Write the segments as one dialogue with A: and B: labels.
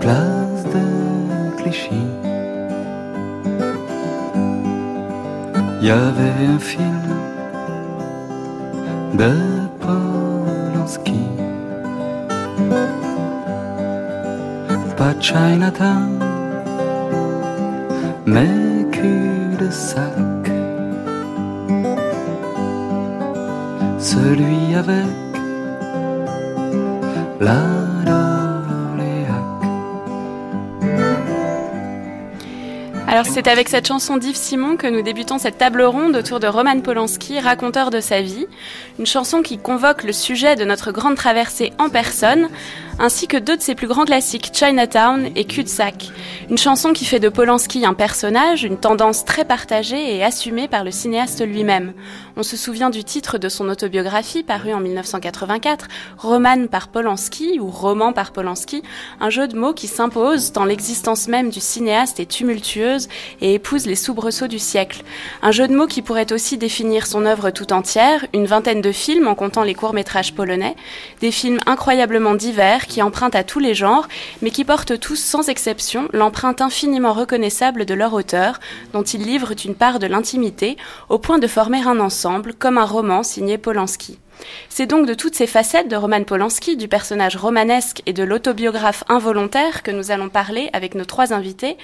A: place de Clichy. Il y avait un film de Polanski. Pas Chinatown, mais cul-de-sac. Celui avec
B: Alors c'est avec cette chanson d'Yves Simon que nous débutons cette table ronde autour de Roman Polanski, raconteur de sa vie. Une chanson qui convoque le sujet de notre grande traversée en personne, ainsi que deux de ses plus grands classiques, Chinatown et Cul-de-sac. Une chanson qui fait de Polanski un personnage, une tendance très partagée et assumée par le cinéaste lui-même. On se souvient du titre de son autobiographie paru en 1984, Roman par Polanski ou Roman par Polanski, un jeu de mots qui s'impose tant l'existence même du cinéaste est tumultueuse et épouse les soubresauts du siècle. Un jeu de mots qui pourrait aussi définir son œuvre tout entière, une vingtaine de films en comptant les courts-métrages polonais, des films incroyablement divers qui empruntent à tous les genres, mais qui portent tous sans exception l'empreinte infiniment reconnaissable de leur auteur, dont ils livrent une part de l'intimité, au point de former un ensemble, comme un roman signé Polanski. C'est donc de toutes ces facettes de Roman Polanski, du personnage romanesque et de l'autobiographe involontaire que nous allons parler avec nos trois invités.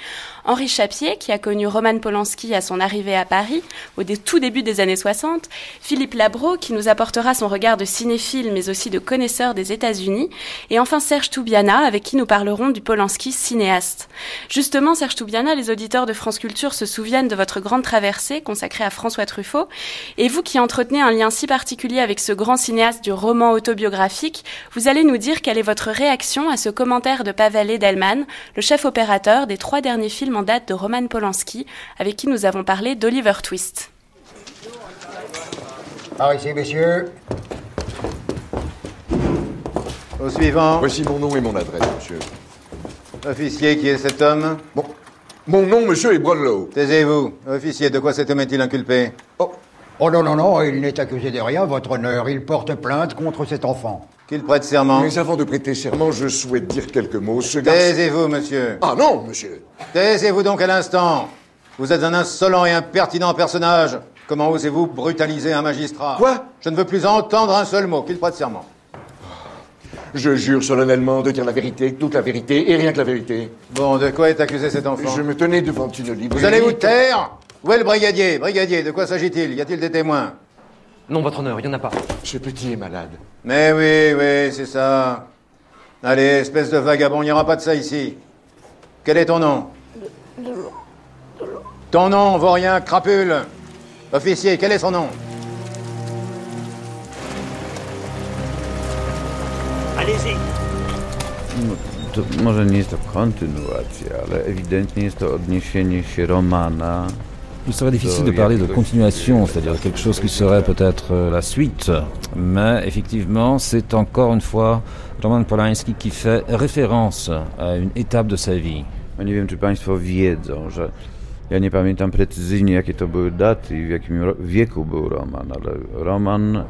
B: Henri Chapier, qui a connu Roman Polanski à son arrivée à Paris, au tout début des années 60. Philippe Labro, qui nous apportera son regard de cinéphile, mais aussi de connaisseur des États-Unis. Et enfin Serge Toubiana, avec qui nous parlerons du Polanski cinéaste. Justement, Serge Toubiana, les auditeurs de France Culture se souviennent de votre grande traversée consacrée à François Truffaut. Et vous qui entretenez un lien si particulier avec ce grand cinéaste du roman autobiographique, vous allez nous dire quelle est votre réaction à ce commentaire de Pavel Edelman, le chef opérateur des trois derniers films en date de Roman Polanski, avec qui nous avons parlé d'Oliver Twist.
C: Par ici, messieurs. Au suivant.
D: Voici mon nom et mon adresse, monsieur.
C: Officier, qui est cet homme?
D: Bon. Mon nom, monsieur, est Brownlow.
C: Taisez-vous. Officier, de quoi cet homme est-il inculpé?
D: Oh,
E: Oh non, non, non, il n'est accusé de rien, votre honneur. Il porte plainte contre cet enfant.
C: Qu'il prête serment.
D: mais avant de prêter serment, je souhaite dire quelques mots. Ce garçon...
C: Taisez-vous, monsieur.
D: Ah non, monsieur.
C: Taisez-vous donc à l'instant. Vous êtes un insolent et impertinent personnage. Comment osez-vous brutaliser un magistrat?
D: Quoi?
C: Je ne veux plus entendre un seul mot. Qu'il prête serment.
D: Je jure solennellement de dire la vérité, toute la vérité et rien que la vérité.
C: Bon, de quoi est accusé cet enfant?
D: Je me tenais devant une librairie.
C: Vous allez vous taire? Où est le brigadier Brigadier, de quoi s'agit-il? Y a-t-il des témoins?
F: Non, votre honneur, il n'y en a pas.
D: Ce petit est malade.
C: Mais oui, oui, c'est ça. Allez, espèce de vagabond, il n'y aura pas de ça ici. Quel est ton nom? Ton nom, vaurien, crapule. Officier, quel est son nom?
G: Allez-y.
H: To może nie jest to kontynuacja, ale ewidentnie jest to odniesienie się Romana
I: Il serait difficile de parler de continuation, c'est-à-dire quelque chose qui serait peut-être euh, la suite, mais effectivement, c'est encore une fois Roman Polanski qui fait référence à une étape de sa vie.
H: Ja nie wiem, czy Państwo wiedzą, że ja nie pamiętam precyzyjnie, jakie to były daty i w jakim wieku był Roman, ale Roman...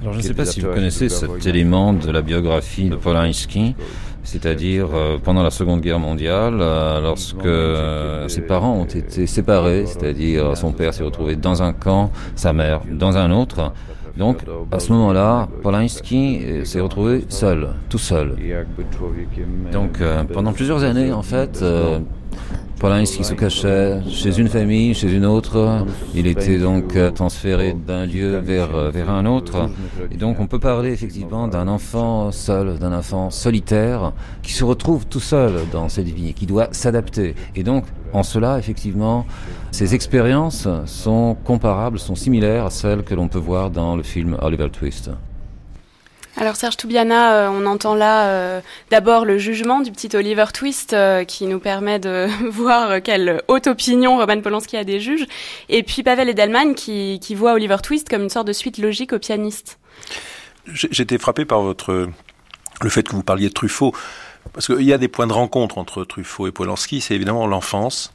I: Alors je ne sais pas si vous connaissez cet élément de la biographie de Polanski, c'est-à-dire euh, pendant la Seconde Guerre mondiale, euh, lorsque euh, ses parents ont été séparés, c'est-à-dire son père s'est retrouvé dans un camp, sa mère dans un autre. Donc à ce moment-là, Polanski euh, s'est retrouvé seul, tout seul. Donc euh, pendant plusieurs années, en fait, euh, Polanski se cachait chez une famille, chez une autre. Il était donc euh, transféré d'un lieu vers, euh, vers un autre. Et donc on peut parler effectivement d'un enfant seul, d'un enfant solitaire qui se retrouve tout seul dans cette vie, qui doit s'adapter. Et donc en cela, effectivement, ces expériences sont comparables, sont similaires à celles que l'on peut voir dans le film Oliver Twist.
B: Alors Serge Toubiana, euh, on entend là euh, d'abord le jugement du petit Oliver Twist euh, qui nous permet de voir quelle haute opinion Roman Polanski a des juges, et puis Pavel Edelman qui, qui voit Oliver Twist comme une sorte de suite logique au pianiste.
J: J'étais frappé par votre le fait que vous parliez de Truffaut, parce qu'il y a des points de rencontre entre Truffaut et Polanski. C'est évidemment l'enfance,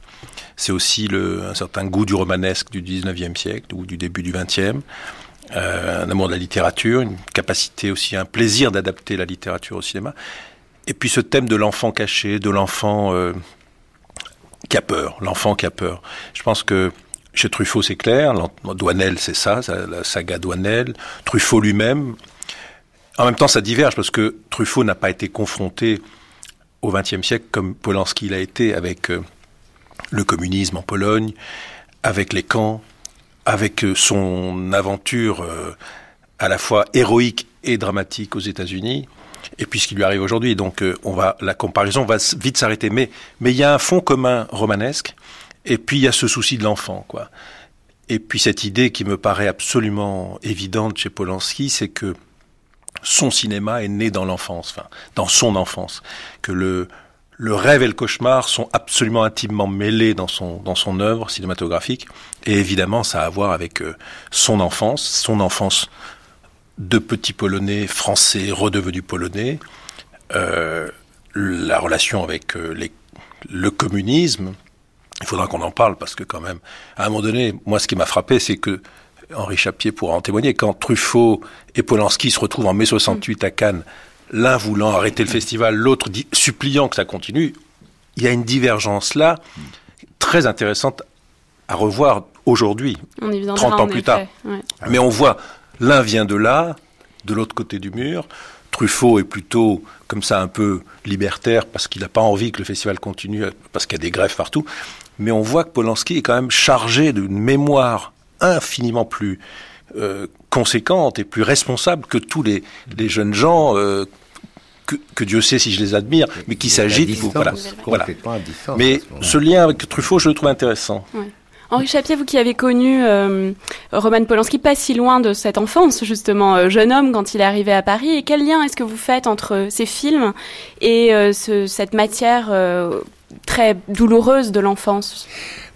J: c'est aussi un certain goût du romanesque du 19e siècle ou du début du 20e. Euh, un amour de la littérature, une capacité aussi, un plaisir d'adapter la littérature au cinéma. Et puis ce thème de l'enfant caché, de l'enfant euh, qui a peur, l'enfant qui a peur. Je pense que chez Truffaut, c'est clair. Douanel, c'est ça, la saga Douanel. Truffaut lui-même. En même temps, ça diverge parce que Truffaut n'a pas été confronté au XXe siècle comme Polanski l'a été avec euh, le communisme en Pologne, avec les camps, avec euh, son aventure euh, à la fois héroïque et dramatique aux États-Unis, et puis ce qui lui arrive aujourd'hui. Donc, on va la comparaison va vite s'arrêter. Mais mais il y a un fond commun romanesque, et puis il y a ce souci de l'enfant, quoi. Et puis cette idée qui me paraît absolument évidente chez Polanski, c'est que son cinéma est né dans l'enfance, enfin, dans son enfance, que le, le rêve et le cauchemar sont absolument intimement mêlés dans son, dans son œuvre cinématographique. Et évidemment, ça a à voir avec euh, son enfance, son enfance de petit polonais français redevenu polonais, euh, la relation avec euh, le communisme. Il faudra qu'on en parle parce que quand même, à un moment donné, moi, ce qui m'a frappé, c'est que Henri Chapier pourra en témoigner, quand Truffaut et Polanski se retrouvent en mai 68 à Cannes, l'un voulant arrêter le festival, l'autre suppliant que ça continue, il y a une divergence là très intéressante à revoir aujourd'hui, 30 ans plus tard. Mais on voit, l'un vient de là, de l'autre côté du mur. Truffaut est plutôt comme ça un peu libertaire parce qu'il n'a pas envie que le festival continue, parce qu'il y a des grèves partout. Mais on voit que Polanski est quand même chargé d'une mémoire infiniment plus euh, conséquente et plus responsable que tous les, les jeunes gens euh, que, que, Dieu sait si je les admire, mais qui s'agitent. Voilà. voilà. Mais ce lien avec Truffaut, je le trouve intéressant.
B: Henri Chapier, vous qui avez connu euh, Roman Polanski pas si loin de cette enfance, justement, euh, jeune homme quand il est arrivé à Paris, et quel lien est-ce que vous faites entre ces films et ce, cette matière très douloureuse de l'enfance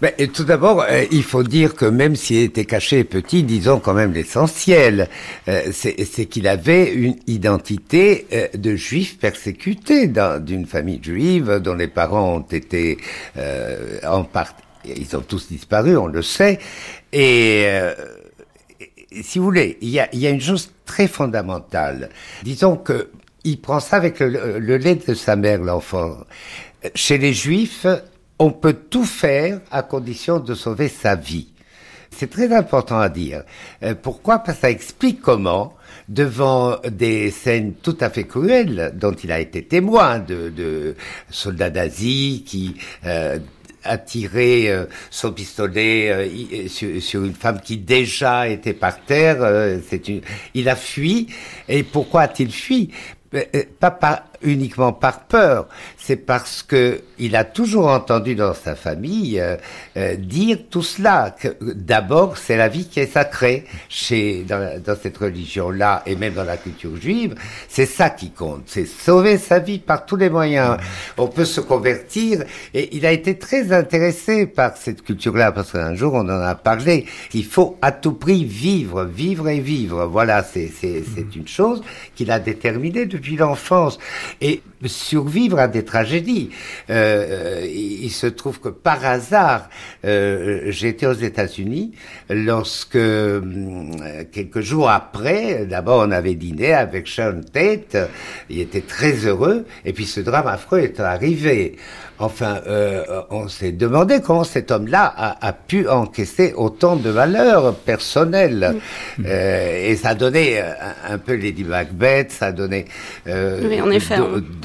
G: ben, tout d'abord, euh, il faut dire que même s'il était caché petit, disons quand même l'essentiel, euh, c'est qu'il avait une identité euh, de juif persécuté d'une famille juive dont les parents ont été en part, ils ont tous disparu, on le sait, et si vous voulez, il y a, y a, une chose très fondamentale. Disons que il prend ça avec le lait de sa mère, l'enfant. Chez les juifs, on peut tout faire à condition de sauver sa vie. C'est très important à dire. Euh, pourquoi? Parce que ça explique comment, devant des scènes tout à fait cruelles dont il a été témoin de, soldats nazis qui euh, tiré euh, son pistolet sur, une femme qui déjà était par terre. c'est une... Il a fui. Et pourquoi a-t-il fui? Pas, pas uniquement par peur, c'est parce que il a toujours entendu dans sa famille euh, euh, dire tout cela. Que d'abord, c'est la vie qui est sacrée chez dans, dans cette religion-là et même dans la culture juive. C'est ça qui compte, c'est sauver sa vie par tous les moyens. On peut se convertir et il a été très intéressé par cette culture-là parce qu'un jour on en a parlé. Il faut à tout prix vivre, vivre et vivre. Voilà, c'est c'est c'est une chose qu'il a déterminée depuis l'enfance et survivre à des tragédies. Euh, il se trouve que par hasard, euh, j'étais aux États-Unis lorsque hum, quelques jours après, d'abord on avait dîné avec Sean Tate, il était très heureux, et puis ce drame affreux est arrivé. Enfin, euh, on s'est demandé comment cet homme-là a, a, pu encaisser autant de valeurs personnelles. Mm. Euh, et ça donné un, un, peu Lady Macbeth, ça
B: euh, oui,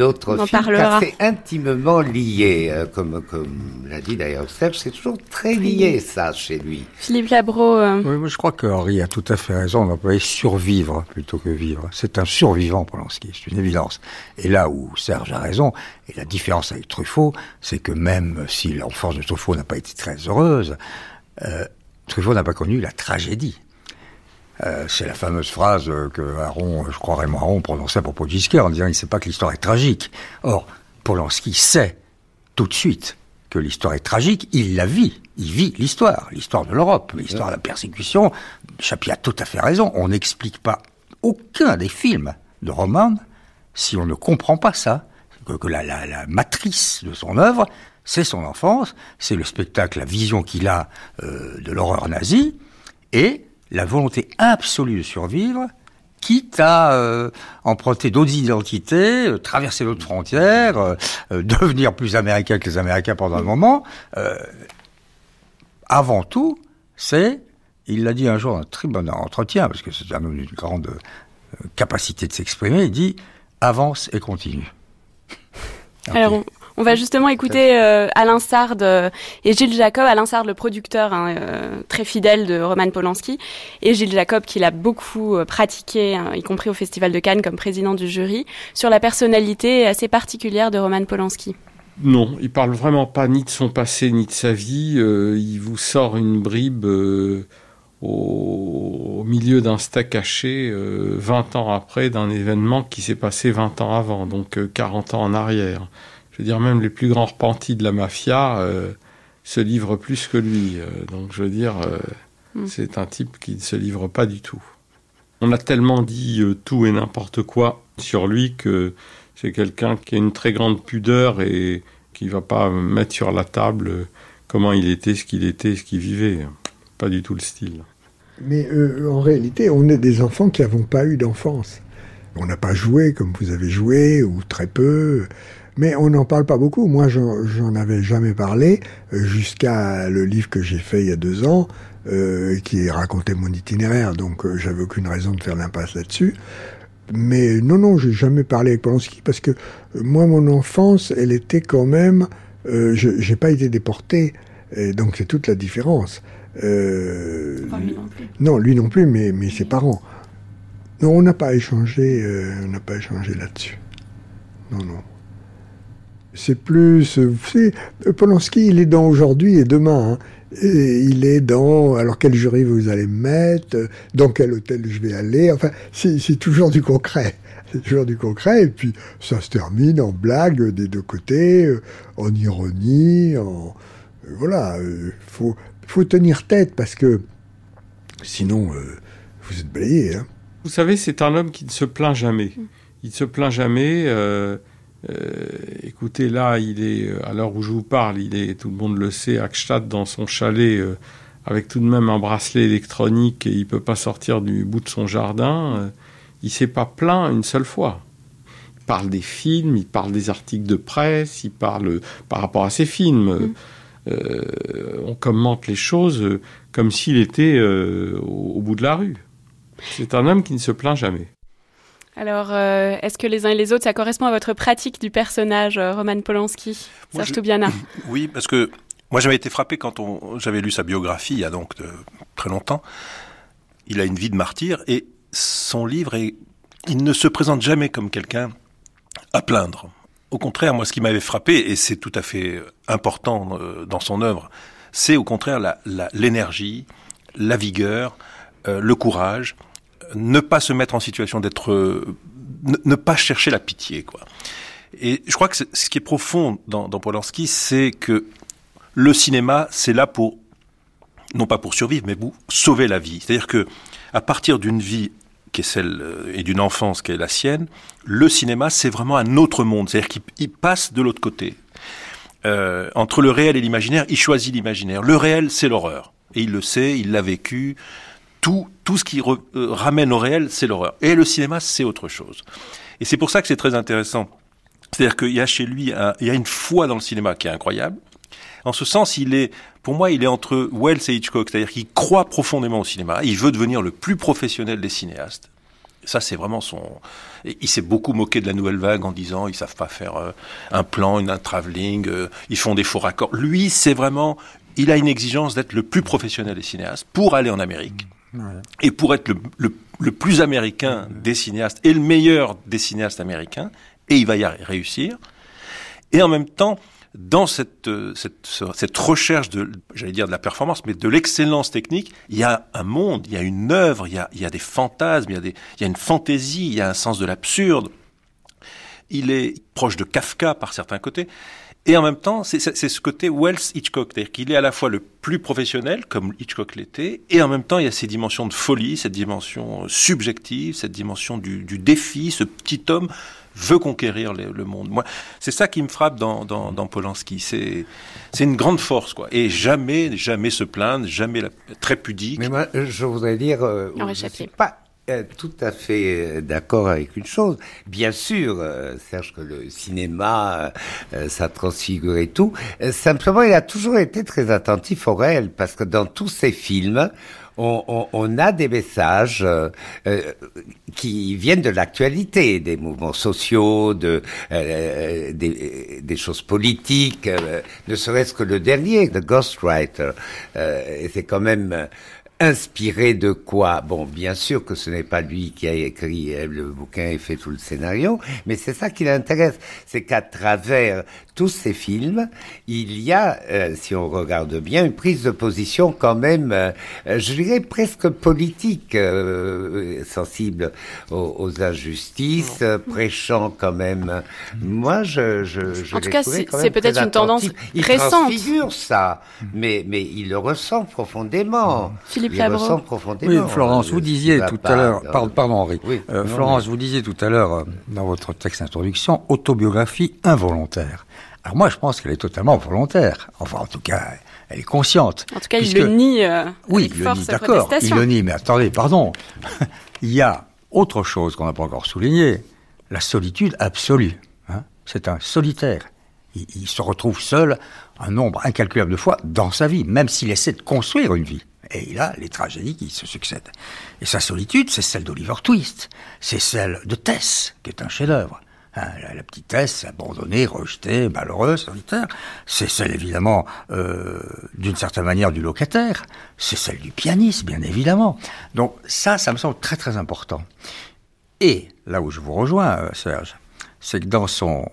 G: d'autres films, car c'est intimement lié, euh, comme, comme l'a dit d'ailleurs Serge, c'est toujours très lié ça chez lui.
B: Philippe Labro. Euh,
K: oui, moi je crois que Henri a tout à fait raison, on va survivre plutôt que vivre. C'est un survivant Polanski, c'est une évidence. Et là où Serge a raison, et la différence avec Truffaut, c'est que même si l'enfance de Truffaut n'a pas été très heureuse, euh, Truffaut n'a pas connu la tragédie. Euh, c'est la fameuse phrase que Aaron, je crois Raymond Aron prononçait à propos de Giscard en disant il ne sait pas que l'histoire est tragique. Or, Polanski sait tout de suite que l'histoire est tragique, il la vit. Il vit l'histoire, l'histoire de l'Europe, l'histoire de la persécution. Chapier a tout à fait raison. On n'explique pas aucun des films de Roman si on ne comprend pas ça que, la, la, la, matrice de son œuvre, c'est son enfance, c'est le spectacle, la vision qu'il a euh, de l'horreur nazie, et la volonté absolue de survivre, quitte à euh, emprunter d'autres identités, euh, traverser d'autres frontières, euh, devenir plus américain que les Américains pendant un moment. Avant tout, c'est, il l'a dit un jour dans un très bon entretien, parce que c'est un homme d'une grande capacité de s'exprimer, il dit avance et continue.
B: Alors, on, va justement écouter euh, Alain Sard euh, et Gilles Jacob. Alain Sard, le producteur hein, euh, très fidèle de Roman Polanski, et Gilles Jacob, qui l'a beaucoup pratiqué, hein, y compris au Festival de Cannes comme président du jury, sur la personnalité assez particulière de Roman Polanski.
L: Non, il parle vraiment pas ni de son passé ni de sa vie. Il vous sort une bribe au, milieu d'un stack caché euh, 20 ans après d'un événement qui s'est passé 20 ans avant, donc euh, 40 ans en arrière. Je veux dire, même les plus grands repentis de la mafia euh, se livrent plus que lui. Euh, donc je veux dire, euh,
B: Mm.
L: c'est un type qui ne se livre pas du tout. On a tellement dit euh, tout et n'importe quoi sur lui que c'est quelqu'un qui a une très grande pudeur et qui va pas mettre sur la table comment il était, ce qu'il était, ce qu'il vivait. Pas du tout le style.
M: Mais euh, en réalité, on est des enfants qui n'avons pas eu d'enfance. On n'a pas joué comme vous avez joué, ou très peu. Mais on n'en parle pas beaucoup. Moi, j'en avais jamais parlé euh, jusqu'à le livre que j'ai fait il y a deux ans, euh, qui racontait mon itinéraire. Donc, euh, j'avais aucune raison de faire l'impasse là-dessus. Mais non, non, j'ai jamais parlé avec Polanski parce que euh, moi, mon enfance, elle était quand même. Je j'ai pas été déporté, et donc c'est toute la différence.
B: Enfin, lui non plus.
M: non, lui non plus, mais, mais ses parents. Non, on n'a pas échangé, on n'a pas échangé là-dessus. Non, non. C'est plus, euh, vous savez, Polanski, il est dans aujourd'hui et demain. hein. Et il est dans, alors quel jury vous allez me mettre, dans quel hôtel je vais aller. Enfin, c'est toujours du concret. C'est toujours du concret. Et puis, ça se termine en blague des deux côtés, euh, en ironie, en, euh, voilà. Il faut, faut tenir tête parce que sinon, euh, vous êtes balayé. Hein.
L: Vous savez, c'est un homme qui ne se plaint jamais. Il ne se plaint jamais. euh, euh, écoutez, là, il est, euh, à l'heure où je vous parle, il est, tout le monde le sait, à Gstaad, dans son chalet, euh, avec tout de même un bracelet électronique et il peut pas sortir du bout de son jardin. euh, il s'est pas plaint une seule fois. Il parle des films, il parle des articles de presse, il parle par rapport à ses films. Euh, on commente les choses comme s'il était au, au bout de la rue. C'est un homme qui ne se plaint jamais.
B: Alors, euh, est-ce que les uns et les autres, ça correspond à votre pratique du personnage euh, Roman Polanski Serge
J: je-
B: Toubiana
J: Oui, parce que moi j'avais été frappé quand on, j'avais lu sa biographie il y a donc de- très longtemps. Il a une vie de martyr et son livre est, il ne se présente jamais comme quelqu'un à plaindre. Au contraire, moi ce qui m'avait frappé et c'est tout à fait important euh, dans son œuvre, c'est au contraire la- la- l'énergie, la, vigueur, euh, le courage, ne pas se mettre en situation d'être, euh, ne, ne pas chercher la pitié, quoi. Et je crois que ce qui est profond dans, dans Polanski, c'est que le cinéma, c'est là pour, non pas pour survivre, mais pour sauver la vie. C'est-à-dire que, à partir d'une vie qui est celle, euh, et d'une enfance qui est la sienne, le cinéma, c'est vraiment un autre monde. C'est-à-dire qu'il il passe de l'autre côté. Euh, entre le réel et l'imaginaire, il choisit l'imaginaire. Le réel, c'est l'horreur. Et il le sait, il l'a vécu. Tout, tout ce qui re- euh, ramène au réel, c'est l'horreur. Et le cinéma, c'est autre chose. Et c'est pour ça que c'est très intéressant. C'est-à-dire qu'il y a chez lui, un- il y a une foi dans le cinéma qui est incroyable. En ce sens, il est, pour moi, il est entre Wells et Hitchcock. C'est-à-dire qu'il croit profondément au cinéma. Il veut devenir le plus professionnel des cinéastes. Ça, c'est vraiment son. il s'est beaucoup moqué de la nouvelle vague en disant ils savent pas faire euh, un plan, une, un travelling, euh, ils font des faux raccords. Lui, c'est vraiment. Il a une exigence d'être le plus professionnel des cinéastes pour aller en Amérique et pour être le, plus américain des cinéastes et le meilleur des cinéastes américains, et il va y réussir. Et en même temps, dans cette, euh, cette, ce- cette recherche de, j'allais dire de la performance, mais de l'excellence technique, il y a un monde, il y a une œuvre, il y a, il y a des fantasmes, il y a, des, il y a une fantaisie, il y a un sens de l'absurde. Il est proche de Kafka par certains côtés. Et en même temps, c'est ce côté Wells Hitchcock, c'est-à-dire qu'il est à la fois le plus professionnel, comme Hitchcock l'était, et en même temps, il y a ces dimensions de folie, cette dimension subjective, cette dimension du, du défi, ce petit homme veut conquérir le, monde. Moi, c'est ça qui me frappe dans, dans, dans Polanski. C'est, c'est une grande force, quoi. Et jamais, jamais se plaindre, jamais très pudique.
G: Mais moi, je voudrais dire, euh, je suis pas euh, tout à fait euh, d'accord avec une chose. Bien sûr, euh, Serge, que le cinéma, ça transfigure et tout. simplement, il a toujours été très attentif au réel, parce que dans tous ses films, on, a des messages qui viennent de l'actualité, des mouvements sociaux, de, des, choses politiques, ne serait-ce que le dernier, The Ghostwriter. et c'est quand même Inspiré de quoi? Bon, bien sûr que ce n'est pas lui qui a écrit le bouquin et fait tout le scénario, mais c'est ça qui l'intéresse, c'est qu'à travers tous ces films, il y a, euh, si on regarde bien, une prise de position quand même, euh, je dirais presque politique, euh, sensible aux, injustices, prêchant quand même. Moi, je, je, je
B: en tout cas, c'est peut-être une tendance
G: il
B: récente.
G: Il transfigure ça, mais mais il le ressent profondément.
B: Philippe
G: il le ressent profondément.
K: Oui, Florence, vous disiez tout à l'heure, pardon, pardon Henri, Florence, vous disiez tout à l'heure dans votre texte d'introduction, autobiographie involontaire. Alors moi, je pense qu'elle est totalement volontaire. Enfin, en tout cas, elle est consciente.
B: En tout cas, il le nie. Euh,
K: oui, il le nie, d'accord. Il le nie, mais attendez, pardon. il y a autre chose qu'on n'a pas encore souligné la solitude absolue. Hein. C'est un solitaire. Il, il, se retrouve seul un nombre incalculable de fois dans sa vie, même s'il essaie de construire une vie. Et il a les tragédies qui se succèdent. Et sa solitude, c'est celle d'Oliver Twist. C'est celle de Tess, qui est un chef-d'œuvre. Hein, la, petitesse abandonnée, rejetée, malheureuse, solitaire. C'est celle évidemment euh, d'une certaine manière du locataire. C'est celle du pianiste, bien évidemment. Donc ça, ça me semble très très important. Et là où je vous rejoins, euh, Serge, c'est que dans son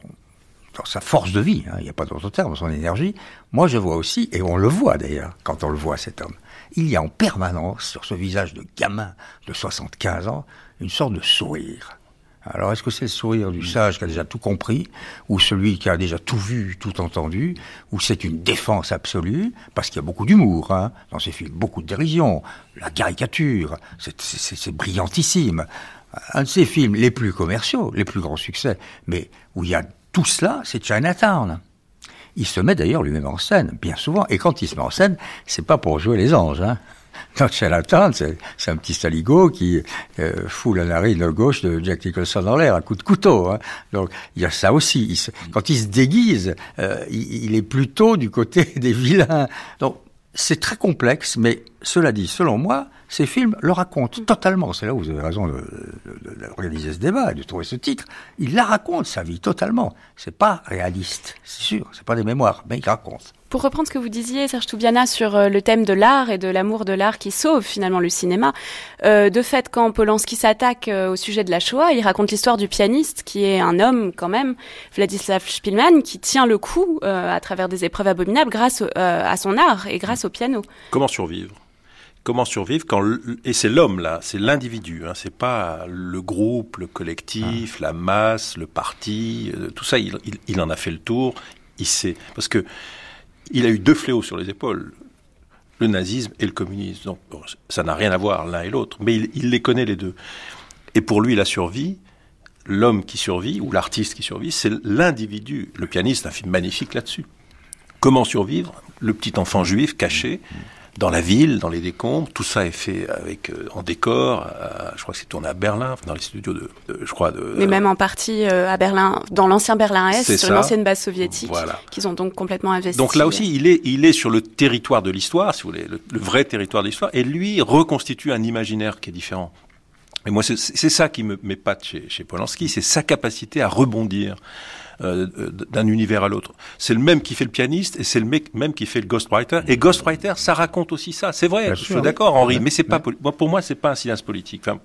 K: dans sa force de vie, hein, il n'y a pas d'autre terme, son énergie, moi je vois aussi, et on le voit d'ailleurs, quand on le voit cet homme, il y a en permanence sur ce visage de gamin de 75 ans une sorte de sourire. Alors, est-ce que c'est le sourire du sage qui a déjà tout compris, ou celui qui a déjà tout vu, tout entendu, ou c'est une défense absolue, parce qu'il y a beaucoup d'humour hein, dans ces films, beaucoup de dérision, la caricature, c'est brillantissime. Un de ces films les plus commerciaux, les plus grands succès, mais où il y a tout cela, c'est Chinatown. Il se met d'ailleurs lui-même en scène, bien souvent, et quand il se met en scène, c'est pas pour jouer les anges, hein. Dans Chinatown, c'est un petit saligo qui euh, fout la narine gauche de Jack Nicholson dans l'air à coup de couteau. Hein. Donc il y a ça aussi. quand il se déguise, euh, il, il, est plutôt du côté des vilains. Donc c'est très complexe, mais cela dit, selon moi, ces films le racontent totalement. C'est là où vous avez raison d'organiser ce débat et de trouver ce titre. Il la raconte, sa vie, totalement. C'est pas réaliste, c'est sûr. C'est pas des mémoires, mais il raconte.
B: Pour reprendre ce que vous disiez, Serge Toubiana, sur euh, le thème de l'art et de l'amour de l'art qui sauve finalement le cinéma, euh, de fait, quand Polanski s'attaque euh, au sujet de la Shoah, il raconte l'histoire du pianiste, qui est un homme quand même, Vladislav Spielmann, qui tient le coup à travers des épreuves abominables grâce à son art et grâce au piano.
J: Comment survivre? Comment survivre quand et c'est l'homme là, c'est l'individu, hein, c'est pas le groupe, le collectif, ah. la masse, le parti, tout ça, il, il, en a fait le tour, il sait parce que il a eu deux fléaux sur les épaules, le nazisme et le communisme. Donc ça n'a rien à voir l'un et l'autre, mais il, les connaît les deux. Et pour lui, la survie, l'homme qui survit, ou l'artiste qui survit, c'est l'individu. Le pianiste, un film magnifique là-dessus. Comment survivre? Le petit enfant juif caché dans la ville, dans les décombres. Tout ça est fait avec euh, en décor. je crois que c'est tourné à Berlin, dans les studios de, je crois de.
B: Mais même en partie euh, à Berlin, dans l'ancien Berlin Est, sur l'ancienne base soviétique, qu'ils ont donc complètement investi.
J: Donc là aussi, il est, il est sur le territoire de l'histoire, si vous voulez, le, vrai territoire de l'histoire, et lui reconstitue un imaginaire qui est différent. Et moi, c'est ça qui me m'épate chez, chez Polanski, c'est sa capacité à rebondir. Euh, d'un univers à l'autre. C'est le même qui fait le pianiste et c'est le même qui fait le ghostwriter. Et ghostwriter, ça raconte aussi ça. C'est vrai, je suis d'accord, Henri, mais c'est pas pour moi, c'est pas un silence politique. Enfin,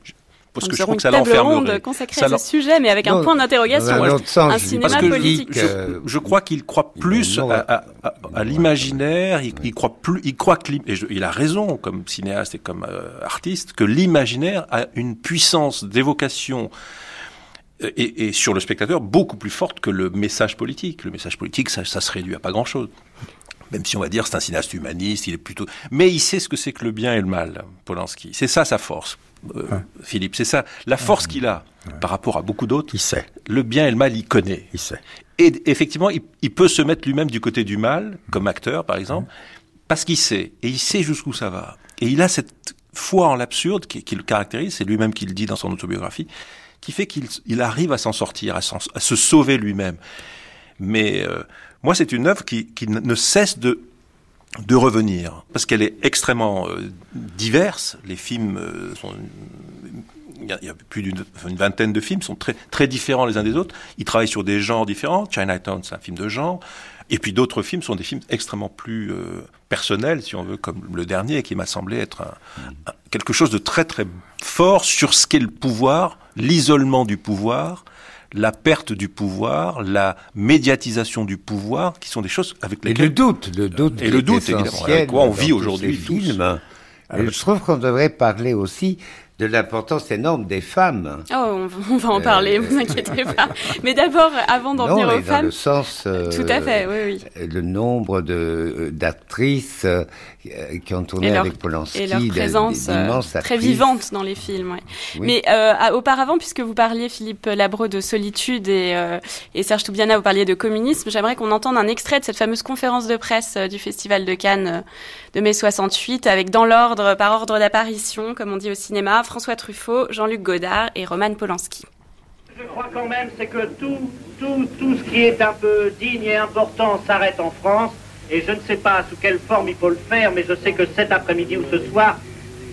B: parce que je trouve que ça l'enferme. consacrée à ce sujet, mais avec un point d'interrogation. Un cinéma politique.
J: Je, je, crois qu'il croit plus à, à, à l'imaginaire. Il, il, croit plus. Il croit que et il a raison comme cinéaste et comme euh, artiste que l'imaginaire a une puissance d'évocation et, et, sur le spectateur beaucoup plus forte que le message politique. Le message politique, ça, ça se réduit à pas grand-chose. Même si on va dire c'est un cinéaste humaniste, il est plutôt. Mais il sait ce que c'est que le bien et le mal, Polanski. C'est ça sa force, euh, Philippe. C'est ça la force qu'il a par rapport à beaucoup d'autres.
K: Il sait.
J: Le bien et le mal, il connaît.
K: Il sait.
J: Et effectivement, il, il peut se mettre lui-même du côté du mal, comme acteur par exemple, parce qu'il sait et il sait jusqu'où ça va. Et il a cette foi en l'absurde qui, qui, le caractérise. C'est lui-même qui le dit dans son autobiographie qui fait qu'il il arrive à s'en sortir, à, se sauver lui-même. Mais euh, moi, c'est une œuvre qui, ne cesse de, revenir, parce qu'elle est extrêmement euh, diverse. Les films euh, sont... Il y, a, il y a plus d'une vingtaine de films, sont très, très différents les uns des autres. Ils travaillent sur des genres différents. Chinatown, c'est un film de genre. Et puis d'autres films sont des films extrêmement plus euh, personnels, si on veut, comme le dernier, qui m'a semblé être un, un, quelque chose de très très fort sur ce qu'est le pouvoir, l'isolement du pouvoir, la perte du pouvoir, la médiatisation du pouvoir, qui sont des choses avec lesquelles...
G: Et le doute, le doute.
J: Et le doute, évidemment, avec quoi on vit aujourd'hui.
G: films. Je trouve qu'on devrait parler aussi de l'importance énorme des femmes.
B: Oh, on, on va en parler, euh... vous inquiétez pas. Mais d'abord, avant d'en venir aux
G: dans
B: femmes,
G: le sens, euh,
B: tout à fait, oui, oui.
G: Le nombre de d'actrices euh, qui ont tourné
B: leur,
G: avec Polanski,
B: et leur présence euh, très vivante dans les films. Ouais. Oui. Mais euh, auparavant, puisque vous parliez Philippe Labreux de solitude et, et Serge Toubiana, vous parliez de communisme, j'aimerais qu'on entende un extrait de cette fameuse conférence de presse du Festival de Cannes de mai 68, avec dans l'ordre, par ordre d'apparition, comme on dit au cinéma, François Truffaut, Jean-Luc Godard et Roman Polanski.
N: Je crois quand même, c'est que tout, tout, tout ce qui est un peu digne et important s'arrête en France. Et je ne sais pas sous quelle forme il faut le faire, mais je sais que cet après-midi ou ce soir,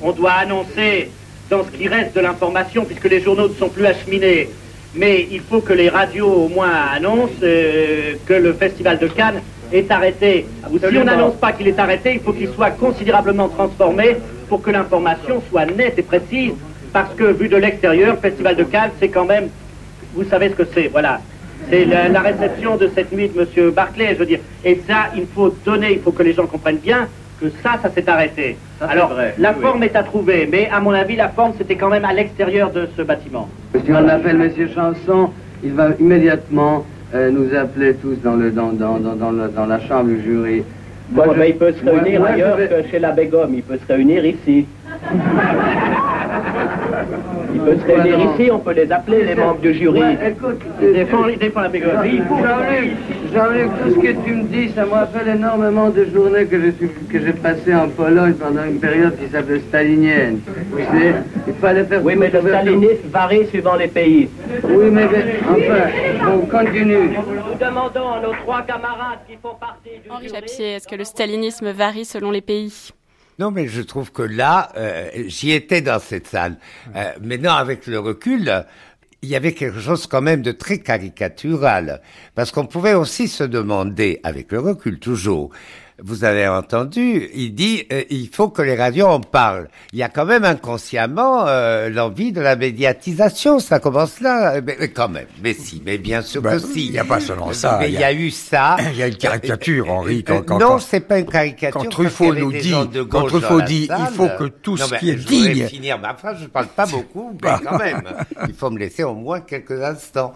N: on doit annoncer dans ce qui reste de l'information, puisque les journaux ne sont plus acheminés. Mais il faut que les radios au moins annoncent euh, que le Festival de Cannes est arrêté. Si on n'annonce pas qu'il est arrêté, il faut qu'il soit considérablement transformé pour que l'information soit nette et précise. Parce que, vu de l'extérieur, le Festival de Cannes, c'est quand même, vous savez ce que c'est, voilà. C'est la, la, réception de cette nuit de M. Barclay, je veux dire. Et ça, il faut donner, il faut que les gens comprennent bien que ça, ça s'est arrêté. Ça, Alors, vrai, la oui, forme oui. est à trouver, mais à mon avis, la forme, c'était quand même à l'extérieur de ce bâtiment.
O: Si on appelle M. Chanson, il va immédiatement euh, nous appeler tous dans, le, dans, dans, dans, dans, le, dans la chambre du jury.
N: Bon, je... mais il peut se réunir moi, ailleurs vais... que chez la Begum, il peut se réunir ici. Peut se réunir ici, on peut les appeler, les membres du jury.
O: Ouais, écoute,
N: la.
O: Jean-Luc, Jean-Luc, tout ce que tu me dis, ça me rappelle énormément de journées que j'ai passées en Pologne pendant une période qui s'appelait stalinienne. Tu sais, il fallait faire...
N: Oui, mais le stalinisme varie suivant les pays.
O: Oui, mais enfin, on continue.
N: Nous demandons à nos trois camarades qui font partie du
B: Henri Chapier, est-ce que le stalinisme varie selon les pays?
G: Non, mais je trouve que là, euh, j'y étais dans cette salle. Euh, maintenant, avec le recul, il y avait quelque chose quand même de très caricatural, parce qu'on pouvait aussi se demander, avec le recul toujours, vous avez entendu, il dit euh, il faut que les radios en parlent. Il y a quand même inconsciemment euh, l'envie de la médiatisation, ça commence là, mais, mais, quand même. Mais si, mais bien sûr
K: ben,
G: que si.
K: Il n'y a pas seulement ça.
G: Mais il y, a, y, a eu ça.
K: Il y a une caricature, Henri. Quand, quand,
G: non, c'est pas une caricature.
K: Quand Truffaut nous dit, quand Truffaut dit,
G: salle,
K: il faut que tout
G: non,
K: ce qui est digne.
G: finir ma phrase, je parle pas beaucoup, mais quand même, il faut me laisser au moins quelques instants.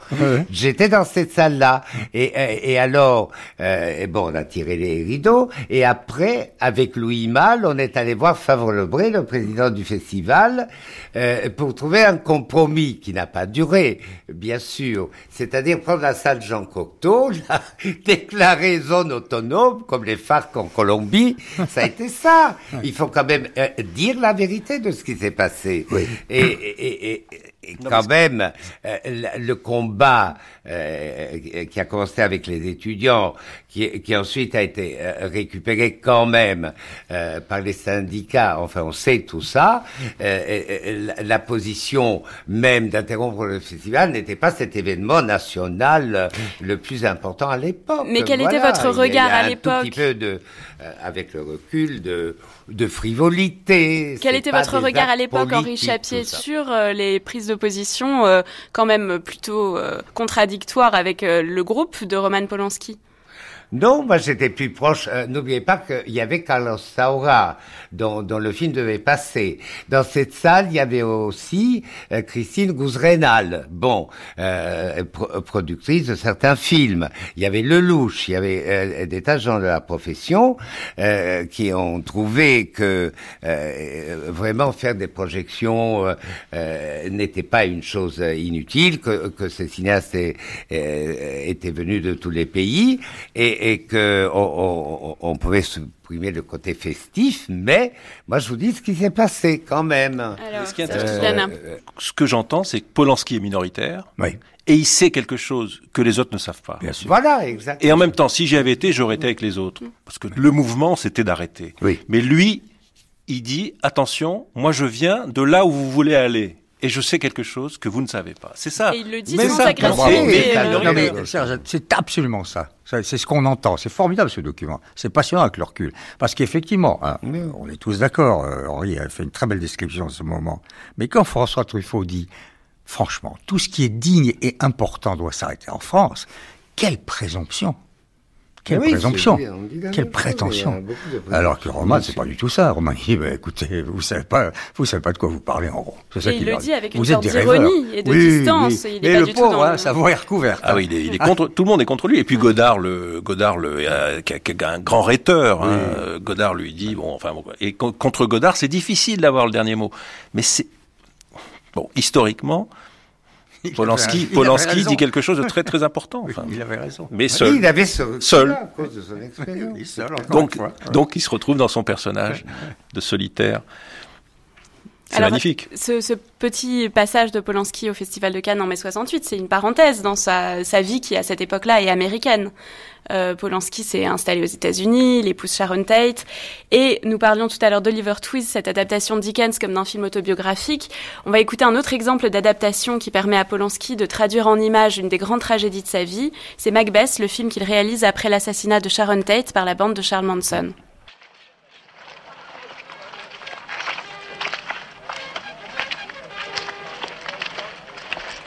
G: J'étais dans cette salle-là, et, et, et alors, euh, et bon, on a tiré les rideaux. Et après, avec Louis Malle, on est allé voir Favre Lebré, le président du festival, euh, pour trouver un compromis qui n'a pas duré, bien sûr. C'est-à-dire prendre la salle Jean Cocteau, la déclarer zone autonome, comme les FARC en Colombie. Ça a été ça. Il faut quand même euh, dire la vérité de ce qui s'est passé.
K: Oui.
G: Et, et, et, et quand même, euh, le combat euh, qui a commencé avec les étudiants, qui, qui ensuite a été euh, récupéré quand même euh, par les syndicats, enfin on sait tout ça, euh, la position même d'interrompre le festival n'était pas cet événement national le plus important à l'époque.
B: Mais quel voilà. était votre regard à l'époque
G: Un petit peu de, avec le recul, de, de frivolité.
B: Quel était votre regard à l'époque, Henri Chapier, sur euh, les prises de position euh, quand même plutôt euh, contradictoires avec le groupe de Roman Polanski
G: Non, moi j'étais plus proche. euh, N'oubliez pas qu'il y avait Carlos Saura, dont, dont le film devait passer. Dans cette salle, il y avait aussi euh, Christine Gouzrenal, bon, euh, pro- productrice de certains films. Il y avait Lelouch, il y avait euh, des tas de de la profession euh, qui ont trouvé que euh, vraiment faire des projections n'était pas une chose inutile, que, que ces cinéastes étaient venus de tous les pays et, et que on, on- on pouvait supprimer le côté festif, mais moi je vous dis ce qui s'est passé quand même.
B: Alors,
J: Ce qui est
B: Juliana.
J: euh, ce que j'entends, c'est que Polanski est minoritaire.
K: Oui.
J: Et il sait quelque chose que les autres ne savent pas.
K: Bien sûr.
G: Voilà, exactement.
J: Et en même temps, si j'y avais été, j'aurais été avec les autres. Parce que le mouvement, c'était d'arrêter.
K: Oui.
J: Mais lui, il dit, attention, moi je viens de là où vous voulez aller. Et je sais quelque chose que vous ne savez pas. C'est ça.
B: Et il le dit
J: Mais
B: sans euh,
K: Serge, c'est absolument ça. Ça, C'est ce qu'on entend. C'est formidable ce document. C'est passionnant avec le recul. Parce qu'effectivement, hein, on est tous d'accord, euh, Henri a fait une très belle description de ce moment. Mais quand François Truffaut dit, franchement, tout ce qui est digne et important doit s'arrêter en France, quelle présomption quelle
G: Oui,
K: présomption Quelle prétention. Alors que Roman, c'est pas du tout ça. Roman dit, bah, écoutez, vous savez pas, vous savez pas de quoi vous parlez en gros. C'est ça qu'il
B: le
K: leur
B: dit avec une
K: Vous
B: sorte
K: êtes des rêveurs.
B: d'ironie et de
K: Oui,
B: distance.
K: oui.
B: Il est pas
K: le
B: du tout
K: pauvre,
B: dans
K: hein,
B: le-
K: sa voix est recouverte.
J: Ah oui, il est, il est contre, tout le monde est contre lui. Et puis Godard, le Godard, le, euh, qui un grand rhéteur, hein, euh, Godard lui dit bon, enfin, bon, et con- contre Godard, c'est difficile d'avoir le dernier mot. Mais c'est bon, historiquement, Polanski, Polanski dit quelque chose de très très important. Enfin,
K: Il avait raison.
J: mais
G: Oui,
J: seul,
G: il avait ce,
J: seul.
G: à cause de son expérience.
K: Oui, seul,
J: Donc, donc, il se retrouve dans son personnage de solitaire. C'est
B: Alors,
J: magnifique.
B: Ce, ce petit passage de Polanski au Festival de Cannes en mai 68, c'est une parenthèse dans sa, sa vie qui, à cette époque-là, est américaine. Euh, Polanski s'est installé aux États-Unis, il épouse Sharon Tate, et nous parlions tout à l'heure d'Oliver Twist, cette adaptation de Dickens comme d'un film autobiographique. On va écouter un autre exemple d'adaptation qui permet à Polanski de traduire en images une des grandes tragédies de sa vie. C'est Macbeth, le film qu'il réalise après l'assassinat de Sharon Tate par la bande de Charles Manson.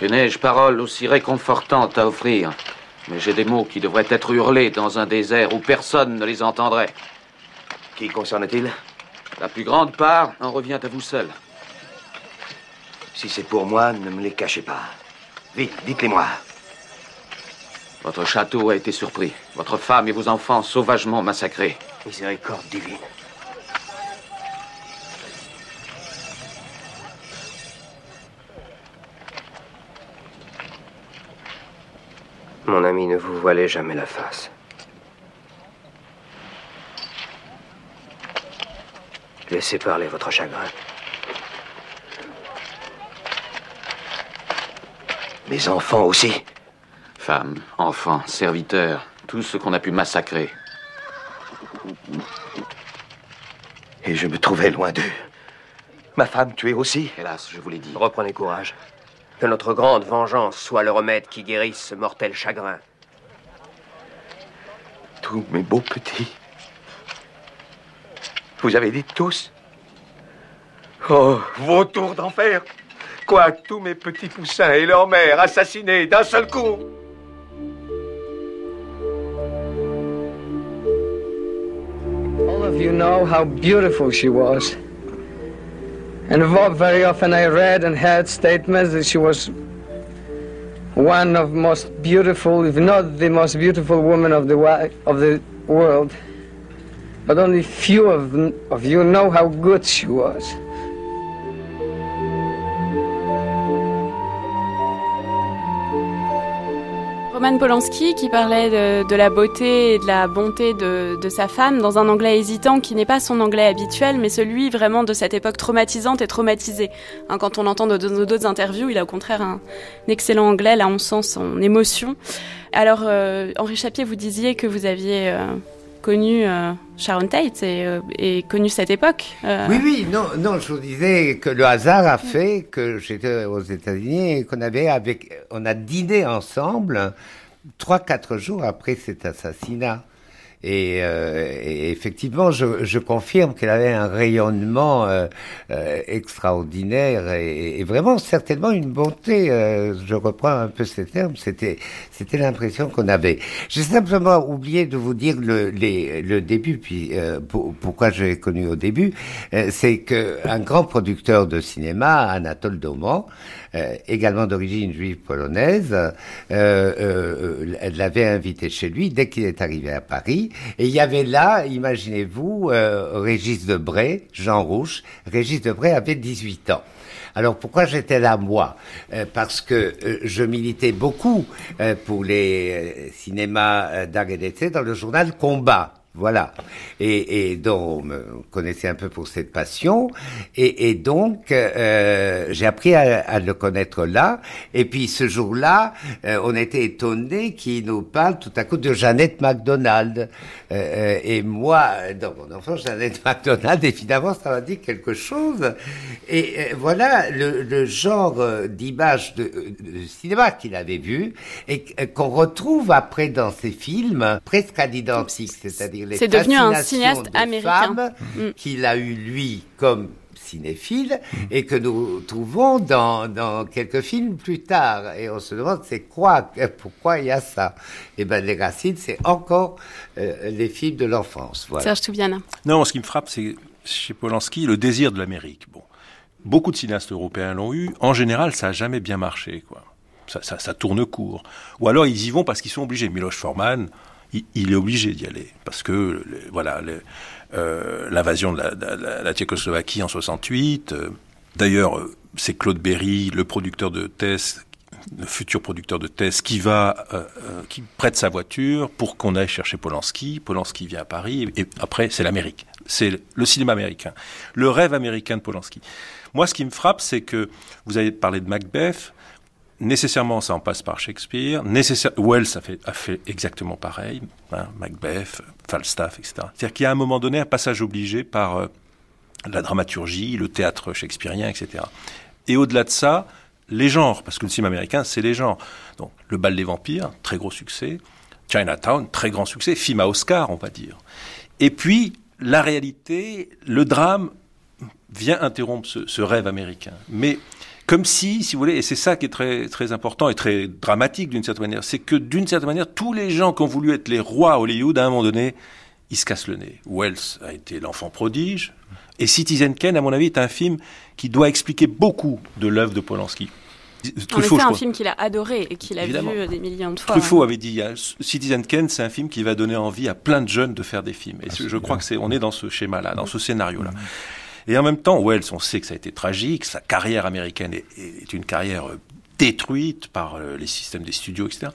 P: Que n'ai-je parole aussi réconfortante à offrir Mais j'ai des mots qui devraient être hurlés dans un désert où personne ne les entendrait.
D: Qui concerne-t-il
P: La plus grande part en revient à vous seul.
D: Si c'est pour moi, ne me les cachez pas. Vite, dites-les-moi.
P: Votre château a été surpris. Votre femme et vos enfants sauvagement massacrés.
D: Miséricorde divine.
Q: Mon ami, ne vous voilez jamais la face. Laissez parler votre chagrin.
D: Mes enfants aussi.
P: Femmes, enfants, serviteurs, tout ce qu'on a pu massacrer.
D: Et je me trouvais loin d'eux. Ma femme tuée aussi.
P: Hélas, je vous l'ai dit.
Q: Reprenez courage. Que notre grande vengeance soit le remède qui guérisse ce mortel chagrin.
D: Tous mes beaux petits. Vous avez dit tous Oh, vautour d'enfer Quoi, tous mes petits poussins et leur mère assassinés d'un seul coup
O: All of you know how beautiful she was. And very often I read and heard statements that she was one of most beautiful, if not the most beautiful woman of the of the world. But only few of, of you know how good she was.
B: Roman Polanski qui parlait de, la beauté et de la bonté de, sa femme dans un anglais hésitant qui n'est pas son anglais habituel, mais celui vraiment de cette époque traumatisante et traumatisée. Hein, quand on l'entend dans d'autres interviews, il a au contraire un, un excellent anglais, là on sent son émotion. Alors euh, Henri Chapier, vous disiez que vous aviez euh, connu euh, Sharon Tate et, euh, et connu cette époque. euh,
G: Oui, oui, non, non, je vous disais que le hasard a fait que j'étais aux États-Unis et qu'on avait avec, on a dîné ensemble trois, quatre jours après cet assassinat. Et, et effectivement, je, je confirme qu'elle avait un rayonnement extraordinaire et, et vraiment certainement une bonté. je reprends un peu ces termes. C'était, c'était l'impression qu'on avait. J'ai simplement oublié de vous dire le, le début, puis euh, pour- pourquoi je l'ai connu au début, euh, c'est que un grand producteur de cinéma, Anatole Dauman, euh, également d'origine juive polonaise, euh, euh, euh, l'avait invité chez lui dès qu'il est arrivé à Paris. Et il y avait là, imaginez-vous, Régis Debray, Jean Rouche. Régis Debray avait 18 ans. Alors pourquoi j'étais là moi Euh, Parce que euh, je militais beaucoup euh, pour les cinémas d'art et dans le journal Combat. Voilà. Et, et donc, on me connaissait un peu pour cette passion. Et, et donc, euh, j'ai appris à, à le connaître là. Et puis, ce jour-là, euh, on était étonnés qu'il nous parle tout à coup de Jeannette MacDonald. Euh, euh, et moi, dans mon enfance, Jeannette MacDonald, évidemment, ça m'a dit quelque chose. Et euh, voilà le, le genre euh, d'image de, de cinéma qu'il avait vu et qu'on retrouve après dans ses films presque à l'identique, c'est-à-dire les
B: C'est devenu un cinéaste
G: de
B: américain. Mm.
G: qu'il a eu lui comme cinéphile et que nous trouvons dans, dans quelques films plus tard. Et on se demande c'est quoi, pourquoi il y a ça? Eh ben les racines, c'est encore euh, les films de l'enfance. Voilà.
B: Serge Toubiana.
J: Non, ce qui me frappe, c'est chez Polanski le désir de l'Amérique. Bon, beaucoup de cinéastes européens l'ont eu. En général, ça a jamais bien marché, quoi. Ça, ça, ça tourne court. Ou alors ils y vont parce qu'ils sont obligés. Miloš Forman, il, est obligé d'y aller parce que voilà euh, l'invasion de la, Tchécoslovaquie en 68. euh, D'ailleurs, euh, c'est Claude Berry, le producteur de Tess, le futur producteur de Tess, qui va, qui prête sa voiture pour qu'on aille chercher Polanski. Polanski vient à Paris et après c'est l'Amérique, c'est le cinéma américain, le rêve américain de Polanski. Moi, ce qui me frappe, c'est que vous avez parlé de Macbeth. Nécessairement, ça en passe par Shakespeare. Nécessaire, Wells a fait, a fait exactement pareil. hein, Macbeth, Falstaff, etc. C'est-à-dire qu'il y a à un moment donné un passage obligé par euh, la dramaturgie, le théâtre shakespearien, etc. Et au-delà de ça, les genres, parce que le cinéma américain, c'est les genres. Donc, Le bal des vampires, très gros succès. Chinatown, très grand succès. Film à Oscar, on va dire. Et puis, la réalité, le drame vient interrompre ce, ce rêve américain. Mais comme si, si vous voulez, et c'est ça qui est très, très important et très dramatique d'une certaine manière, c'est que d'une certaine manière, tous les gens qui ont voulu être les rois à Hollywood, à un moment donné, ils se cassent le nez. Wells a été l'enfant prodige, et Citizen Kane, à mon avis, est un film qui doit expliquer beaucoup de l'œuvre de Polanski.
B: En
J: Truffaut, je
B: un film qu'il a adoré et qu'il a
J: Évidemment.
B: vu des millions de fois.
J: Truffaut avait dit, hein, Citizen Kane, c'est un film qui va donner envie à plein de jeunes de faire des films. Et je crois que c'est, on est dans ce schéma-là, dans ce scénario-là. Et en même temps, Wells, on sait que ça a été tragique. Sa carrière américaine est, une carrière euh, détruite par euh, les systèmes des studios, etc.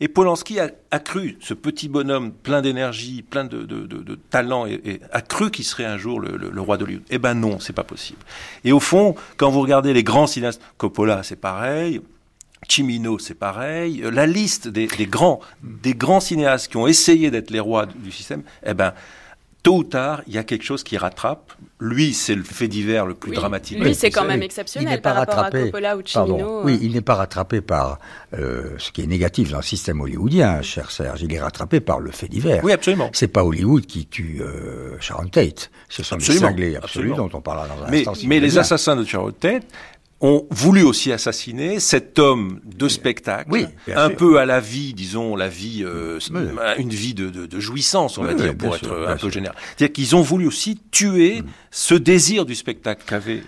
J: Et Polanski a, cru, ce petit bonhomme plein d'énergie, plein de, talent, a cru qu'il serait un jour le, le, le roi d'Hollywood. Eh ben non, c'est pas possible. Et au fond, quand vous regardez les grands cinéastes, Coppola, c'est pareil. Cimino, c'est pareil. Euh, La liste des, des grands, des grands cinéastes qui ont essayé d'être les rois du système, eh ben, tôt ou tard, il y a quelque chose qui rattrape. Lui, c'est le fait divers le plus
B: Oui.
J: dramatique.
B: Lui, c'est quand
K: Oui.
B: même
K: Il
B: exceptionnel
K: n'est
B: par
K: pas
B: rapport à Coppola ou
K: Pardon.
B: Cimino.
K: Oui,
B: euh.
K: il n'est pas rattrapé par euh, ce qui est négatif dans le système hollywoodien, cher Serge. Il est rattrapé par le fait divers.
J: Oui, absolument.
K: C'est pas Hollywood qui tue euh, Sharon Tate. Ce sont
J: Absolument,
K: les cinglés absolus
J: absolument.
K: dont on parlera dans un
J: Mais,
K: instant. si
J: mais les
K: bien.
J: assassins de Sharon Tate ont voulu aussi assassiner cet homme de spectacle,
K: Oui, bien
J: un
K: sûr.
J: peu à la vie, disons, la vie, euh, une vie de, de, de jouissance, on va dire,
K: oui, bien
J: pour
K: sûr,
J: être
K: bien
J: un peu
K: sûr.
J: général. C'est-à-dire qu'ils ont voulu aussi tuer ce désir du spectacle qu'avait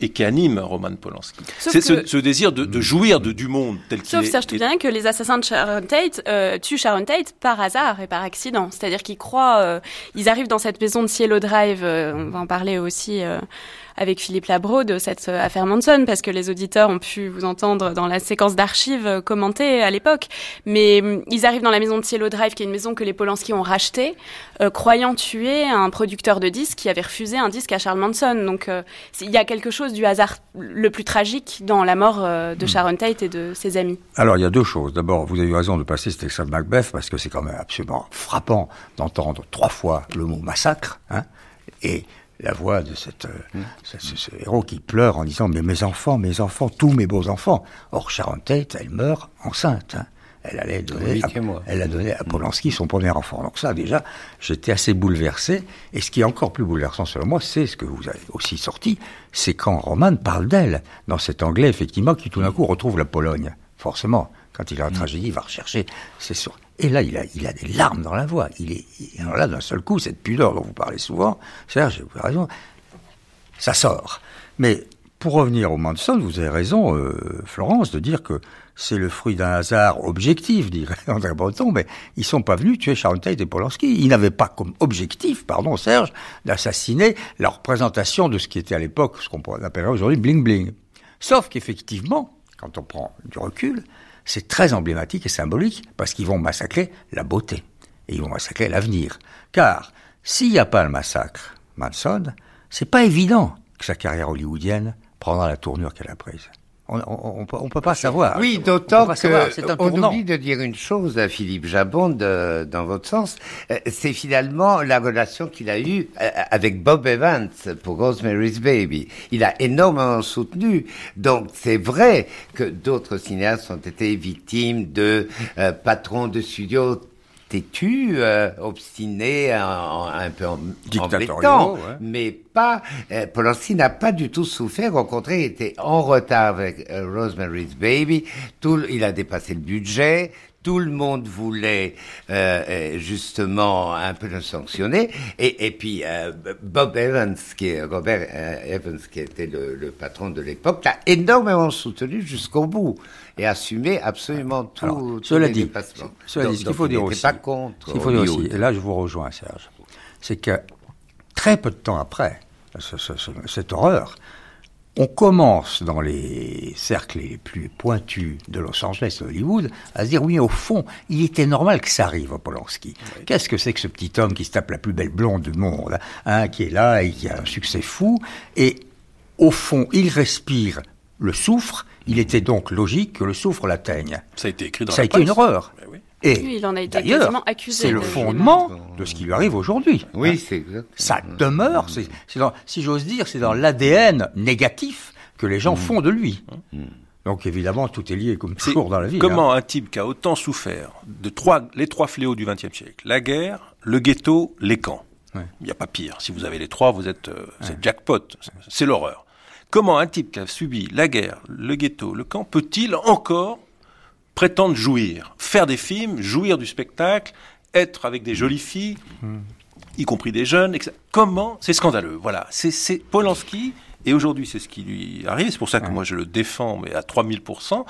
J: et qui anime Roman Polanski.
B: Sauf
J: C'est ce, désir de, de jouir de, du monde tel qu'il
B: Sauf
J: est.
B: Serge Toubiana que les assassins de Sharon Tate euh, tuent Sharon Tate par hasard et par accident. C'est-à-dire qu'ils croient, euh, ils arrivent dans cette maison de Cielo Drive, euh, on va en parler aussi euh, avec Philippe Labro de cette euh, affaire Manson, parce que les auditeurs ont pu vous entendre dans la séquence d'archives euh, commenter à l'époque. Mais hum, ils arrivent dans la maison de Cielo Drive, qui est une maison que les Polanski ont rachetée, euh, croyant tuer un producteur de disques qui avait refusé un disque à Charles Manson. Donc euh, il y a quelque chose du hasard le plus tragique dans la mort euh, de Sharon Tate et de ses amis.
K: Alors, il y a deux choses. D'abord, vous avez eu raison de passer cet extrait de Macbeth, parce que c'est quand même absolument frappant d'entendre trois fois le mot massacre, hein, et la voix de cette, euh, ce, ce- ce héros qui pleure en disant, mais mes enfants, mes enfants, tous mes beaux enfants. Or, Sharon Tate, elle meurt enceinte. hein. elle allait donner, à, elle a donné à Polanski son premier enfant. Donc ça, déjà, j'étais assez bouleversé. Et ce qui est encore plus bouleversant selon moi, c'est ce que vous avez aussi sorti, c'est quand Roman parle d'elle, dans cet anglais, effectivement, qui tout d'un coup retrouve la Pologne. Forcément, quand il est en tragédie, il va rechercher, c'est sûr. Et là, il a, il a des larmes dans la voix. Il est, alors là, d'un seul coup, cette pudeur dont vous parlez souvent, Serge, vous avez raison, ça sort. Mais pour revenir au Manson, vous avez raison, euh, Florence, de dire que c'est le fruit d'un hasard objectif, dirait André Breton, mais ils sont pas venus tuer Sharon Tate et Polanski. Ils n'avaient pas comme objectif, pardon Serge, d'assassiner la représentation de ce qui était à l'époque, ce qu'on appellerait aujourd'hui bling bling. Sauf qu'effectivement, quand on prend du recul, c'est très emblématique et symbolique parce qu'ils vont massacrer la beauté et ils vont massacrer l'avenir. Car s'il n'y a pas le massacre Manson, c'est pas évident que sa carrière hollywoodienne prendra la tournure qu'elle a prise. On, on, on peut- pas savoir.
G: Oui, d'autant qu'on oublie de dire une chose à Philippe Jabon, de- dans votre sens, euh, c'est finalement la relation qu'il a eue euh, avec Bob Evans pour Rosemary's Baby. Il a énormément soutenu, donc c'est vrai que d'autres cinéastes ont été victimes de euh, patrons de studio têtus, euh, obstinés, en- en- un peu embêtants,
K: ouais.
G: mais pas. Euh, Polanski n'a pas du tout souffert. Au contraire, il était en retard avec euh, Rosemary's Baby. Tout, il a dépassé le budget. Tout le monde voulait euh, euh, justement un peu le sanctionner. Et, et puis euh, Bob Evans, qui est Robert Evans, qui était le, le patron de l'époque, l'a énormément soutenu jusqu'au bout et assumé absolument tout.
K: Alors,
G: tous
K: cela
G: les
K: dit,
G: dépassements.
K: cela
G: Donc-
K: dit, ce qu'il faut dire aussi,
G: pas contre.
K: ce qu'il faut dire aussi, et là je vous rejoins Serge, c'est que très peu de temps après ce- ce- ce- cette horreur, on commence dans les cercles les plus pointus de Los Angeles, de Hollywood, à se dire oui, au fond, il était normal que ça arrive à Polanski. Qu'est-ce que c'est que ce petit homme qui se tape la plus belle blonde du monde, hein, qui est là et qui a un succès fou, et au fond, il respire le soufre, il était donc logique que le soufre l'atteigne.
J: Ça a été écrit dans
K: Ça a été
J: presse.
K: une horreur. Et
B: Oui, il en a été quasiment accusé
K: c'est le
B: de-
K: fondement de ce qui lui arrive aujourd'hui.
G: Oui,
K: Hein.
G: c'est exact.
K: Ça demeure, c'est, dans- si j'ose dire, c'est dans l'ADN négatif que les gens font de lui. Donc évidemment, tout est lié comme
J: C'est
K: toujours dans la vie.
J: Comment
K: hein.
J: un type qui a autant souffert de trois, les trois fléaux du XXe siècle, la guerre, le ghetto, les camps. Il n'y a pas pire. Si vous avez les trois, vous êtes, euh, jackpot. C'est- C'est l'horreur. Comment un type qui a subi la guerre, le ghetto, le camp, peut-il encore prétendre jouir, faire des films, jouir du spectacle, être avec des jolies filles, y compris des jeunes, etc. Comment C'est scandaleux. Voilà. C'est, Polanski, et aujourd'hui c'est ce qui lui arrive. C'est pour ça que moi je le défends, mais à 3000%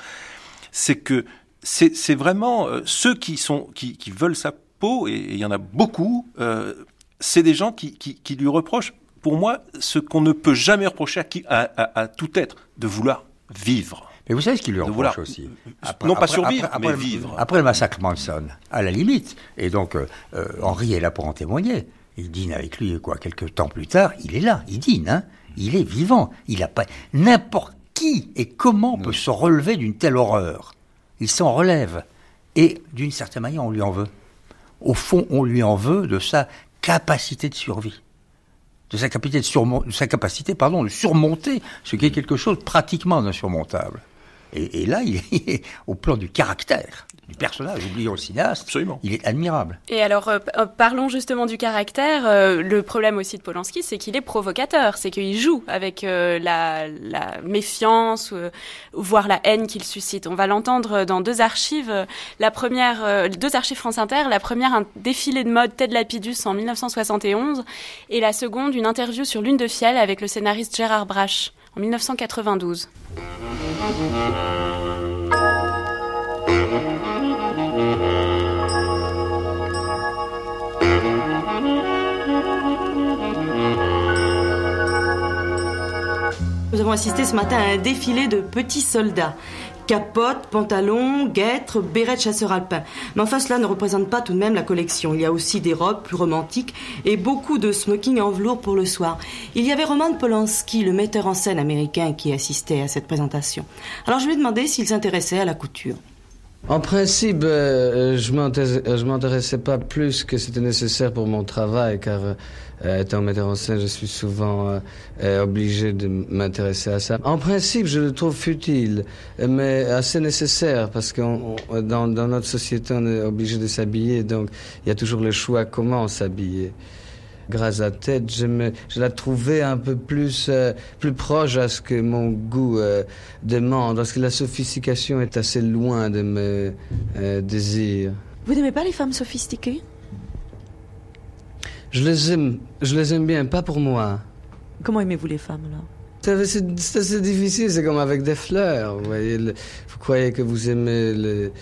J: C'est que c'est, vraiment euh, ceux qui sont qui, qui veulent sa peau, et et il y en a beaucoup. euh, c'est des gens qui, qui, qui lui reprochent, pour moi, ce qu'on ne peut jamais reprocher à, qui, à, à- à tout être, de vouloir vivre.
K: Mais vous savez ce qu'il lui reproche
J: vouloir-
K: aussi
J: non pas survivre, mais
K: le-
J: vivre.
K: Après le massacre Manson, à la limite. Et donc, euh, euh, Henri est là pour en témoigner. Il dîne avec lui, quoi, quelques temps plus tard, il est là, il dîne, hein. Il est vivant. Il a pas, n'importe qui et comment peut se relever d'une telle horreur? Il s'en relève. Et d'une certaine manière, on lui en veut. Au fond, on lui en veut de sa capacité de survie. De sa capacité de, de sa capacité, pardon, de surmonter ce qui est quelque chose pratiquement d'insurmontable. Et, et là, il est au plan du caractère du personnage, oublions le cinéaste.
J: Absolument.
K: Il est admirable.
B: Et alors, euh, euh, parlons justement du caractère. Euh, le problème aussi de Polanski, c'est qu'il est provocateur. C'est qu'il joue avec euh, la, la méfiance, euh, voire la haine qu'il suscite. On va l'entendre dans deux archives. La première, euh, deux archives France Inter. La première, un défilé de mode Ted Lapidus en 1971. Et la seconde, une interview sur Lune de Fiel avec le scénariste Gérard Brache en 1992.
R: Nous avons assisté ce matin à un défilé de petits soldats. Capote, pantalon, guêtres, béret de chasseur alpin. Mais enfin, cela ne représente pas tout de même la collection. Il y a aussi des robes plus romantiques et beaucoup de smoking en velours pour le soir. Il y avait Roman Polanski, le metteur en scène américain, qui assistait à cette présentation. Alors je lui ai demandé s'il s'intéressait à la couture.
O: En principe, euh, je ne m'intéressais pas plus que c'était nécessaire pour mon travail, car euh, étant metteur en scène, je suis souvent euh, euh, obligé de m'intéresser à ça. En principe, je le trouve futile, mais assez nécessaire, parce que dans, dans, notre société, on est obligé de s'habiller, donc il y a toujours le choix comment s'habiller grâce à tête, je, me, je la trouvais un peu plus, euh, plus proche à ce que mon goût euh, demande, parce que la sophistication est assez loin de mes euh, désirs.
S: Vous n'aimez pas les femmes sophistiquées?
O: Je les aime, je les aime bien, pas pour moi.
S: Comment aimez-vous les femmes alors
O: c'est assez difficile, c'est comme avec des fleurs. Vous voyez, vous croyez que vous aimez le,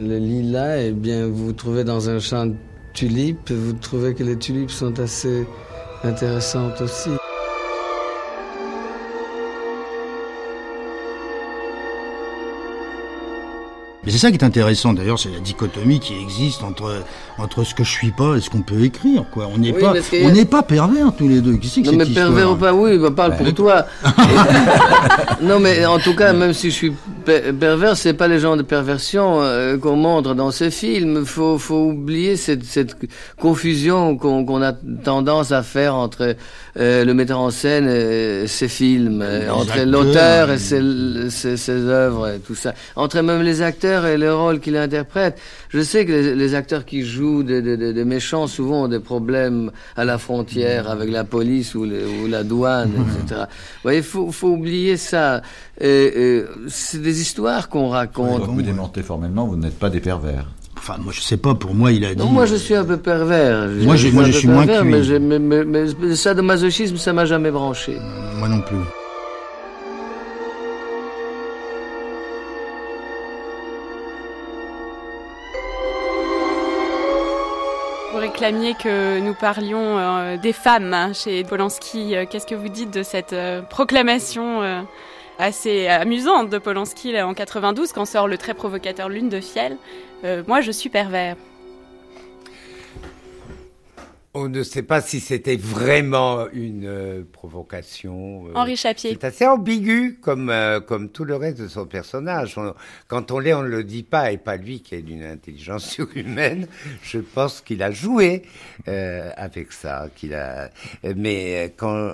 O: le lilas, et eh bien vous, vous trouvez dans un champ tulipes, vous trouvez que les tulipes sont assez intéressantes aussi.
T: Mais c'est ça qui est intéressant d'ailleurs, c'est la dichotomie qui existe entre entre ce que je suis pas et ce qu'on peut écrire. Quoi, on n'est pas on n'est pas pervers tous les deux.
O: Qui non mais pervers ou pas, oui, bah, parle pour toi. non mais en tout cas, même si je suis pervers, c'est pas les gens de perversion euh, qu'on montre dans ces films. Faut faut oublier cette cette confusion qu'on a tendance à faire entre euh, le metteur en scène et ses films, euh, entre l'auteur et ses, ses, ses œuvres et tout ça, entre même les acteurs et le rôle qu'il interprète. Je sais que les, acteurs qui jouent des, méchants souvent ont des problèmes à la frontière avec la police ou, la douane, etc. Il faut, faut oublier ça. c'est des histoires qu'on raconte.
H: vous démentez formellement, vous n'êtes pas des pervers.
T: Enfin, moi, je sais pas, pour moi, il a dit.
O: Non, moi, je suis un peu pervers.
T: Moi, je, moi, je suis moins
O: mais, mais, mais, mais, ça, de masochisme, ça m'a jamais branché.
T: Moi non plus.
B: Réclamiez que nous parlions euh, des femmes hein, chez Polanski. Euh, qu'est-ce que vous dites de cette euh, proclamation assez amusante de Polanski en 92 quand sort le très provocateur Lune de Fiel? Moi, je suis pervers.
G: On ne sait pas si c'était vraiment une euh, provocation.
B: Euh, Henri Chapier.
G: C'est assez ambigu comme, euh, comme tout le reste de son personnage. quand on l'est, on ne le dit pas, et pas lui qui est d'une intelligence surhumaine. Je pense qu'il a joué avec ça. Qu'il a... Mais quand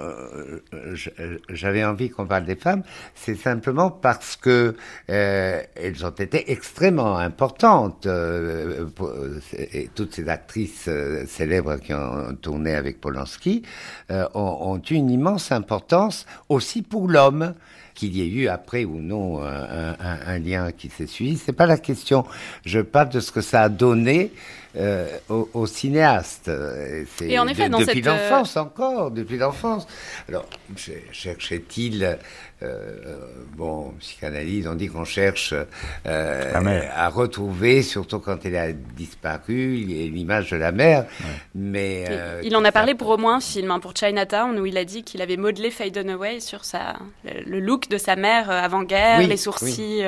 G: j'avais envie qu'on parle des femmes, c'est simplement parce que elles ont été extrêmement importantes. et toutes ces actrices célèbres qui ont tourné avec Polanski, euh, ont, eu une immense importance aussi pour l'homme. Qu'il y ait eu après ou non un, lien qui s'est suivi, c'est pas la question. Je parle de ce que ça a donné euh, au, cinéaste.
B: Et en effet,
G: depuis
B: euh,
G: l'enfance encore, depuis l'enfance. Alors, cherchait-il euh, bon, psychanalyse, on dit qu'on cherche euh, à retrouver, surtout quand elle a disparu, l'image de la mère. Mais
B: euh, il en a parlé pour au moins un film, hein, pour Chinatown, où il a dit qu'il avait modelé Faye Dunaway sur sa, le, look de sa mère avant-guerre, les sourcils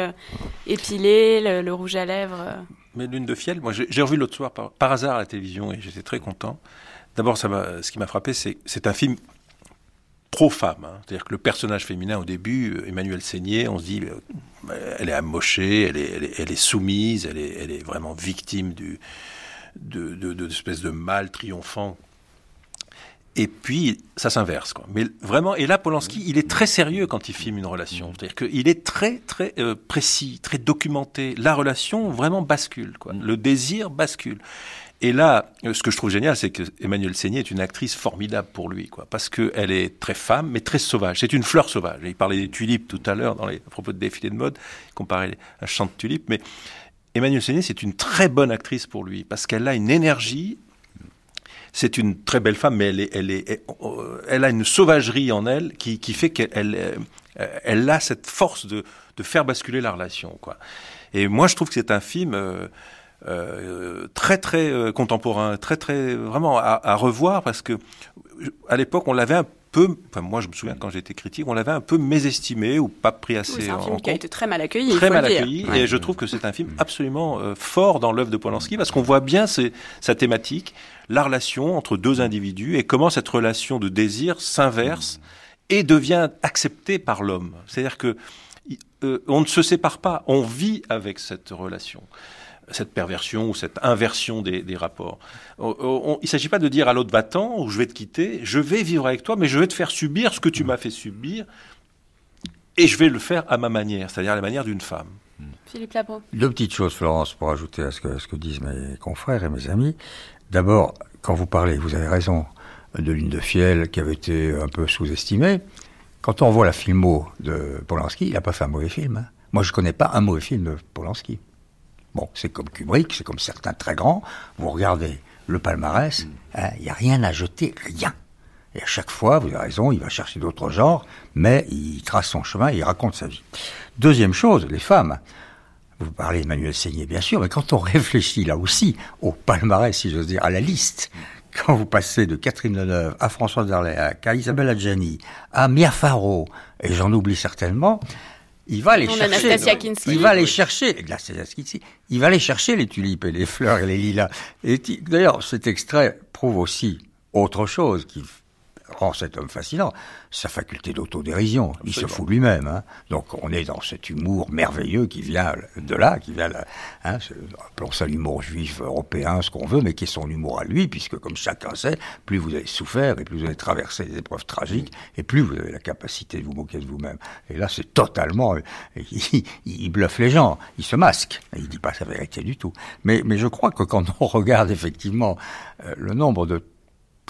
B: épilés, le, rouge à lèvres.
J: Mais Lune de Fiel, moi j'ai revu l'autre soir par, hasard à la télévision et j'étais très content. D'abord, ce qui m'a frappé, c'est c'est un film pro-femme. Hein. C'est-à-dire que le personnage féminin, au début, euh, Emmanuel Seigné, on se dit, euh, elle est amochée, elle est, soumise, elle est, vraiment victime du, de, de, de, mal triomphant. Et puis, ça s'inverse. Quoi. Mais vraiment, et là, Polanski, il est très sérieux quand il filme une relation. C'est-à-dire qu'il est très, très euh, précis, très documenté. La relation vraiment bascule. Quoi. Le désir bascule. Et là, ce que je trouve génial, c'est que Emmanuel Seigné est une actrice formidable pour lui, quoi, parce qu'elle est très femme, mais très sauvage. C'est une fleur sauvage. Il parlait des tulipes tout à l'heure dans les à propos de défilé de mode, il comparait un champ de tulipes, mais Emmanuel Seigné, c'est une très bonne actrice pour lui, parce qu'elle a une énergie. C'est une très belle femme, mais elle, a une sauvagerie en elle qui, fait qu'elle euh, a cette force de, faire basculer la relation. Et moi, je trouve que c'est un film euh, euh, très très contemporain, très très vraiment à, revoir parce que à l'époque on l'avait un peu, enfin moi je me souviens quand j'étais critique, on l'avait un peu mésestimé ou pas pris assez
B: oui,
J: en
B: film
J: qui
B: a été très mal accueilli.
J: Très mal accueilli, et je trouve que c'est un film absolument euh, fort dans l'œuvre de Polanski parce qu'on voit bien sa thématique, la relation entre deux individus et comment cette relation de désir s'inverse et devient acceptée par l'homme. C'est-à-dire que euh, on ne se sépare pas, on vit avec cette relation cette perversion ou cette inversion des, rapports. il ne s'agit pas de dire à l'autre va-t'en ou je vais te quitter, je vais vivre avec toi, mais je vais te faire subir ce que tu m'as fait subir et je vais le faire à ma manière, c'est-à-dire à la manière d'une femme.
B: Philippe Labro.
K: Deux petites choses, Florence, pour ajouter à ce que, ce que disent mes confrères et mes amis. D'abord, quand vous parlez, vous avez raison, de Lune de Fiel qui avait été un peu sous-estimée. Quand on voit la filmo de Polanski, il n'a pas fait un mauvais film. Hein. Moi, je ne connais pas un mauvais film de Polanski. Bon, c'est comme Kubrick, c'est comme certains très grands. Vous regardez le palmarès, hein, il n'y a rien à jeter, rien. Et à chaque fois, vous avez raison, il va chercher d'autres genres, mais il trace son chemin et il raconte sa vie. Deuxième chose, les femmes. Vous parlez d'Emmanuel Seigné, bien sûr, mais quand on réfléchit là aussi au palmarès, si j'ose dire, à la liste, quand vous passez de Catherine Deneuve à François Darléac, à Isabelle Adjani, à Mia Farrow, et j'en oublie certainement, il va aller chercher. Il va aller chercher. Il va aller chercher les tulipes et les fleurs et les lilas. Et d'ailleurs, cet extrait prouve aussi autre chose qui rend cet homme fascinant, sa faculté d'autodérision. Il se fout lui-même. Hein. Donc on est dans cet humour merveilleux qui vient de là, qui vient, là, hein, appelons ça l'humour juif européen, ce qu'on veut, mais qui est son humour à lui, puisque comme chacun sait, plus vous avez souffert et plus vous avez traversé des épreuves tragiques, et plus vous avez la capacité de vous moquer de vous-même. Et là, c'est totalement, il, bluffe les gens, il se masque, il dit pas sa vérité du tout. Mais, mais je crois que quand on regarde effectivement euh, le nombre de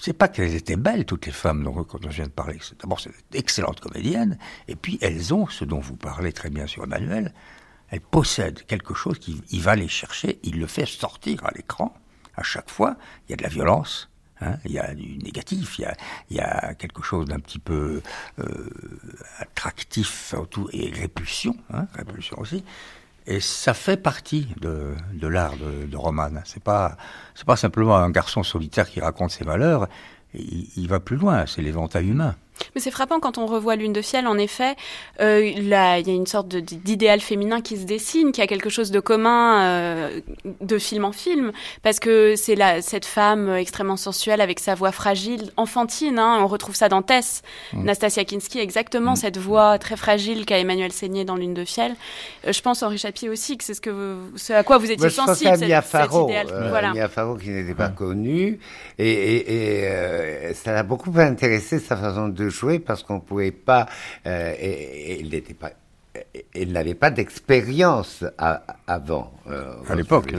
K: c'est pas qu'elles étaient belles, toutes les femmes dont, on vient de parler. D'abord, c'est d'excellentes comédiennes, et puis elles ont ce dont vous parlez très bien sur Emmanuel, elles possèdent quelque chose qu'il va les chercher, il le fait sortir à l'écran, à chaque fois. Il y a de la violence, hein, il y a du négatif, il y a, quelque chose d'un petit peu euh, attractif et répulsion, hein, répulsion aussi. Et ça fait partie de, de l'art de, de Roman. C'est pas, c'est pas simplement un garçon solitaire qui raconte ses malheurs. il va plus loin. C'est l'éventail humain.
B: Mais c'est frappant quand on revoit Lune de Fiel, en effet, euh, là, il y a une sorte d'idéal féminin qui se dessine, qui a quelque chose de commun euh, de film en film, parce que c'est cette femme extrêmement sensuelle avec sa voix fragile, enfantine, hein, on retrouve ça dans Tess, mm. Nastasia Kinski, exactement mm. cette voix très fragile qu'a Emmanuel Seigné dans Lune de Fiel. Euh, je pense, Henri Chapier aussi, que c'est ce, que ce à quoi vous étiez sensible,
G: cette, Mia Farrow, cet idéal. voilà. Mia Farrow qui n'était pas connue, et, et, et ça l'a beaucoup intéressé sa façon de jouer parce qu'on pouvait pas, euh, et, il n'était pas il n'avait pas d'expérience avant.
K: Euh, à l'époque,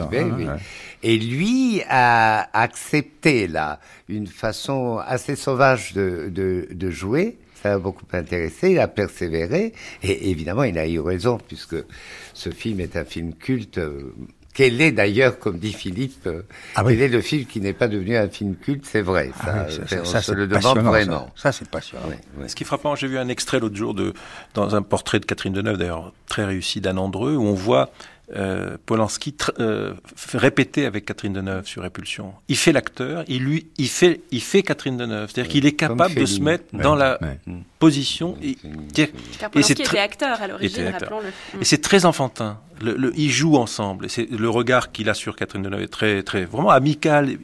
G: Et lui a accepté là une façon assez sauvage de, de, de jouer. Ça l'a beaucoup intéressé. Il a persévéré et évidemment, il a eu raison puisque ce film est un film culte euh, quel est d'ailleurs, comme dit Philippe, euh, ah quel est le film qui n'est pas devenu un film culte C'est vrai, ça, ah ça, le demande vraiment.
K: Ça, c'est passionnant.
J: Ce qui est frappant, j'ai vu un extrait l'autre jour de, dans un portrait de Catherine Deneuve, d'ailleurs très réussi d'Anne Andreu, où on voit euh, Polanski euh, répéter avec Catherine Deneuve sur Répulsion. Il fait l'acteur, il lui, il fait, il fait Catherine Deneuve. C'est-à-dire qu'il est capable de se mettre dans la position. Et,
B: et c'est était acteur à l'origine, rappelons-le.
J: Et c'est très enfantin. Le, le, ils jouent ensemble. Et c'est le regard qu'il a sur Catherine Deneuve est très, très, vraiment amical.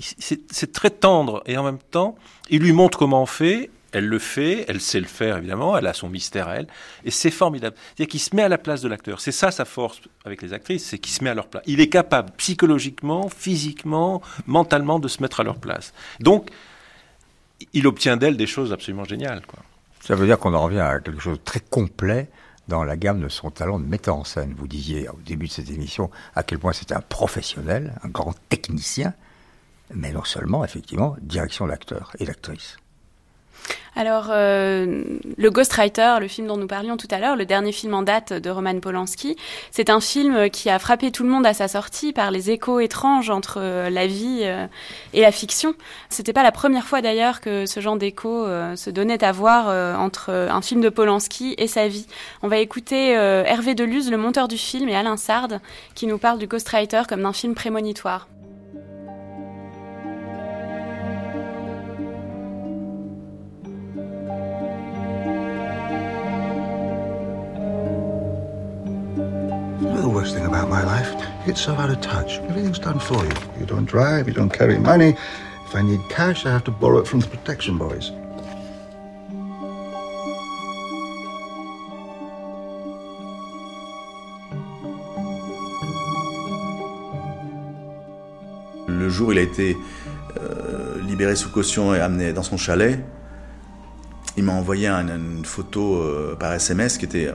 J: C'est très tendre et en même temps, il lui montre comment on fait elle le fait, elle sait le faire évidemment, elle a son mystère à elle, et c'est formidable. C'est-à-dire qu'il se met à la place de l'acteur. C'est ça sa force avec les actrices, c'est qu'il se met à leur place. Il est capable psychologiquement, physiquement, mentalement de se mettre à leur place. Donc, il obtient d'elle des choses absolument géniales. Quoi.
K: Ça veut dire qu'on en revient à quelque chose de très complet dans la gamme de son talent de metteur en scène. Vous disiez au début de cette émission à quel point c'était un professionnel, un grand technicien, mais non seulement, effectivement, direction d'acteur et d'actrice.
B: Alors, euh, le Ghostwriter, le film dont nous parlions tout à l'heure, le dernier film en date de Roman Polanski, c'est un film qui a frappé tout le monde à sa sortie par les échos étranges entre euh, la vie euh, et la fiction. C'était pas la première fois d'ailleurs que ce genre d'écho se donnait à voir entre un film de Polanski et sa vie. On va écouter Hervé Deluz, le monteur du film, et Alain Sard, qui nous parle du Ghostwriter comme d'un film prémonitoire.
U: worst thing about my life. You get so out of touch. Everything's done for you. You don't drive, you don't carry money. If I need cash, I have to borrow it from the protection boys.
V: Le jour où il a été euh, libéré sous caution et amené dans son chalet, il m'a envoyé une, une photo euh, par SMS qui était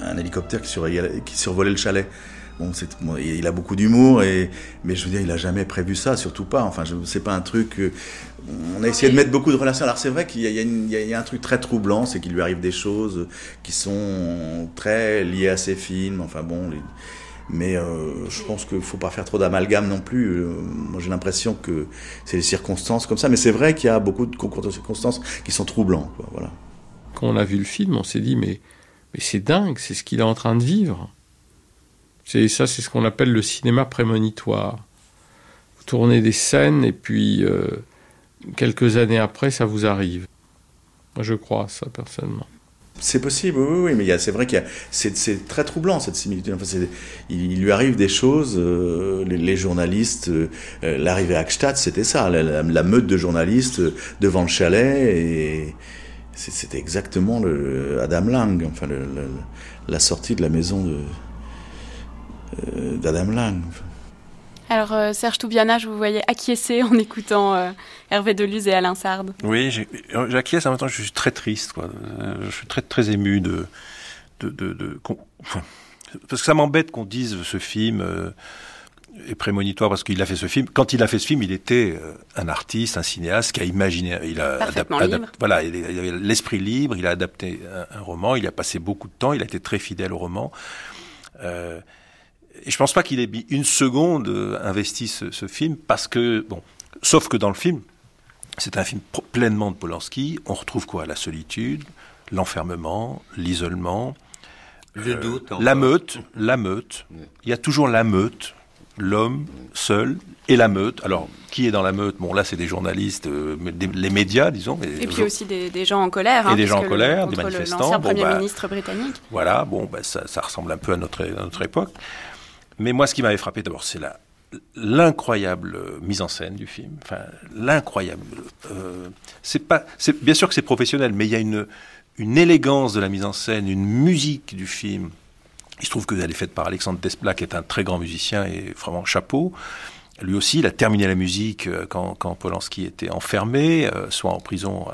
V: un hélicoptère qui survolait, le chalet. Bon, il a beaucoup d'humour, mais je veux dire, il a jamais prévu ça, surtout pas. Enfin, pas un truc. on a essayé de mettre beaucoup de relations. Alors c'est vrai qu'il y, a- un truc très troublant, c'est qu'il lui arrive des choses qui sont très liées à ses films. Enfin bon, mais euh, je pense qu'il faut pas faire trop d'amalgame non plus. Euh, moi j'ai l'impression que c'est des circonstances comme ça, mais c'est vrai qu'il y a beaucoup de concours de circonstances qui sont troublants.
L: Quand on a vu le film, on s'est dit mais, mais c'est dingue, c'est ce qu'il est en train de vivre. C'est ça, c'est ce qu'on appelle le cinéma prémonitoire. Vous tournez des scènes et puis euh, quelques années après, ça vous arrive. Moi, je crois à ça personnellement.
V: C'est possible, oui, oui, mais c'est vrai qu'il c'est, très troublant cette similitude. Enfin, il, lui arrive des choses. euh, les, journalistes, euh, l'arrivée à Hackstatt, c'était ça, la, la- meute de journalistes devant le chalet, et c'était exactement le Adam Lang, enfin le- le- la sortie de la maison de euh, d'Adam Lang.
B: Alors, euh, Serge Toubiana, je vous voyais acquiescer en écoutant euh, Hervé Deluz et Alain Sard.
J: Oui, j'acquiesce en même temps, je suis très triste, quoi. Je suis très, très ému de. de, de, parce que ça m'embête qu'on dise ce film euh, est prémonitoire parce qu'il a fait ce film. Quand il a fait ce film, il était euh, un artiste, un cinéaste qui a imaginé. Il a
B: Parfaitement
J: adap-
B: libre.
J: adap- voilà, il avait l'esprit libre, il a adapté un, un roman, il a passé beaucoup de temps, il a été très fidèle au roman. Euh, et je pense pas qu'il ait mis une seconde euh, investi ce, ce film parce que, bon, sauf que dans le film, c'est un film pleinement de Polanski. On retrouve quoi? La solitude, l'enfermement, l'isolement,
G: Le doute, encore.
J: la meute, la meute. Il y a toujours la meute, l'homme seul et la meute. Alors, qui est dans la meute? Bon, là, c'est des journalistes, euh, des- les médias, disons.
B: Et puis aussi des, des gens en colère.
J: Et
B: hein,
J: des gens en colère,
B: le-
J: des manifestants,
B: L'ancien
J: bon,
B: Premier
J: bah,
B: ministre britannique.
J: Voilà, bon, ben, ça, ça ressemble un peu à notre, à notre époque. Mais moi, ce qui m'avait frappé d'abord, c'est la l'incroyable euh, mise en scène du film. Enfin, l'incroyable. euh, c'est pas, c'est bien sûr que c'est professionnel, mais il y a une une élégance de la mise en scène, une musique du film. Il se trouve que elle est faite par Alexandre Desplat, qui est un très grand musicien et vraiment chapeau. Lui aussi, il a terminé la musique euh, quand, Polanski était enfermé, euh, soit en prison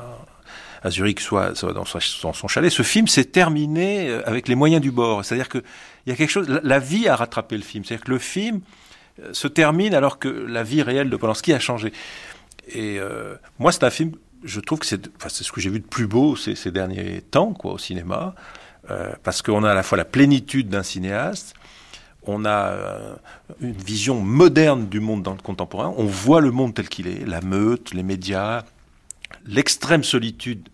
J: à, Zurich, soit, dans, son, chalet. Ce film s'est terminé euh, avec les moyens du bord. C'est-à-dire que il y a quelque chose. La, vie a rattrapé le film. C'est-à-dire que le film se termine alors que la vie réelle de Polanski a changé. Et moi, c'est un film. Je trouve que c'est ce que j'ai vu de plus beau ces, ces derniers temps, quoi, au cinéma, euh, parce qu'on a à la fois la plénitude d'un cinéaste, on a euh, une vision moderne du monde dans le contemporain. On voit le monde tel qu'il est, la meute, les médias, l'extrême solitude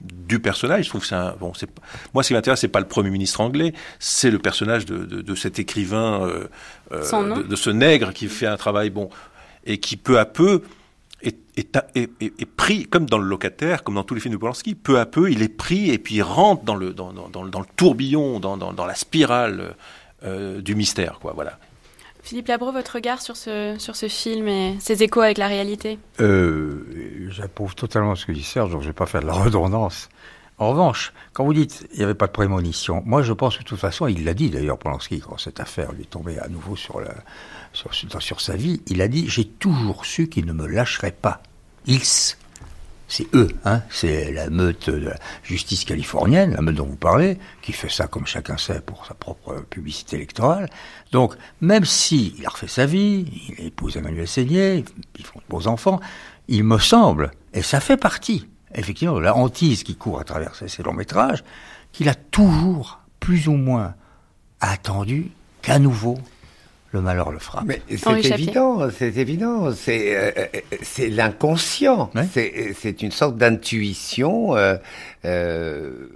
J: du personnage. Je trouve que c'est un, bon, c'est, moi, ce qui m'intéresse, c'est pas le premier ministre anglais, c'est le personnage de, de, de cet écrivain, euh, euh, de, de ce nègre qui fait un travail bon et qui peu à peu est, est, est- est- est pris, comme dans le locataire, comme dans tous les films de Polanski, peu à peu, il est pris et puis il rentre dans le, dans, dans, dans, le- dans le tourbillon, dans, dans, dans la spirale euh, du mystère, quoi, voilà.
B: Philippe Labro, votre regard sur ce, sur ce film et ses échos avec la réalité?
K: Euh, J'approuve totalement ce que dit Serge, donc je ne vais pas faire de la redondance. En revanche, quand vous dites il n'y avait pas de prémonition, moi je pense que de toute façon, il l'a dit d'ailleurs, Polanski, quand cette affaire lui est à nouveau sur sa vie, il a dit J'ai toujours su qu'il ne me lâcherait pas. Ils, c'est eux, hein, c'est la meute de la justice californienne, la meute dont vous parlez, qui fait ça comme chacun sait pour sa propre publicité électorale. Donc, même si il a refait sa vie, il épouse Emmanuel Seigné, ils font de beaux enfants, il me semble, et ça fait partie, effectivement, la hantise qui court à travers ces, longs métrages, qu'il a toujours, plus ou moins, attendu qu'à nouveau le malheur le frappe.
G: Mais c'est évident, c'est évident, c'est euh, euh, c'est l'inconscient, c'est c'est une sorte d'intuition. euh, euh,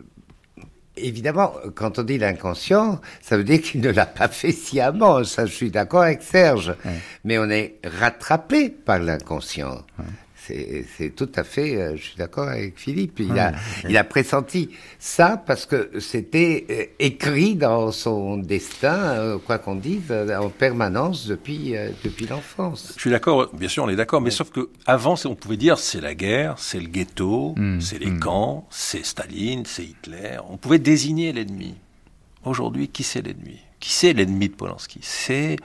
G: évidemment, quand on dit l'inconscient, ça veut dire qu'il ne l'a pas fait sciemment. Ça, je suis d'accord avec Serge. Mais on est rattrapé par l'inconscient. C'est tout à fait, euh, je suis d'accord avec Philippe. Il, a, il a pressenti ça parce que c'était euh, écrit dans son destin, euh, quoi qu'on dise, en permanence depuis, depuis l'enfance.
J: Je suis d'accord, bien sûr, on est d'accord, mais sauf que avant, on pouvait dire c'est la guerre, c'est le ghetto,
K: Mm,
J: c'est les camps, c'est Staline, c'est Hitler. On pouvait désigner l'ennemi. Aujourd'hui, qui c'est l'ennemi? Qui c'est l'ennemi de Polanski? C'est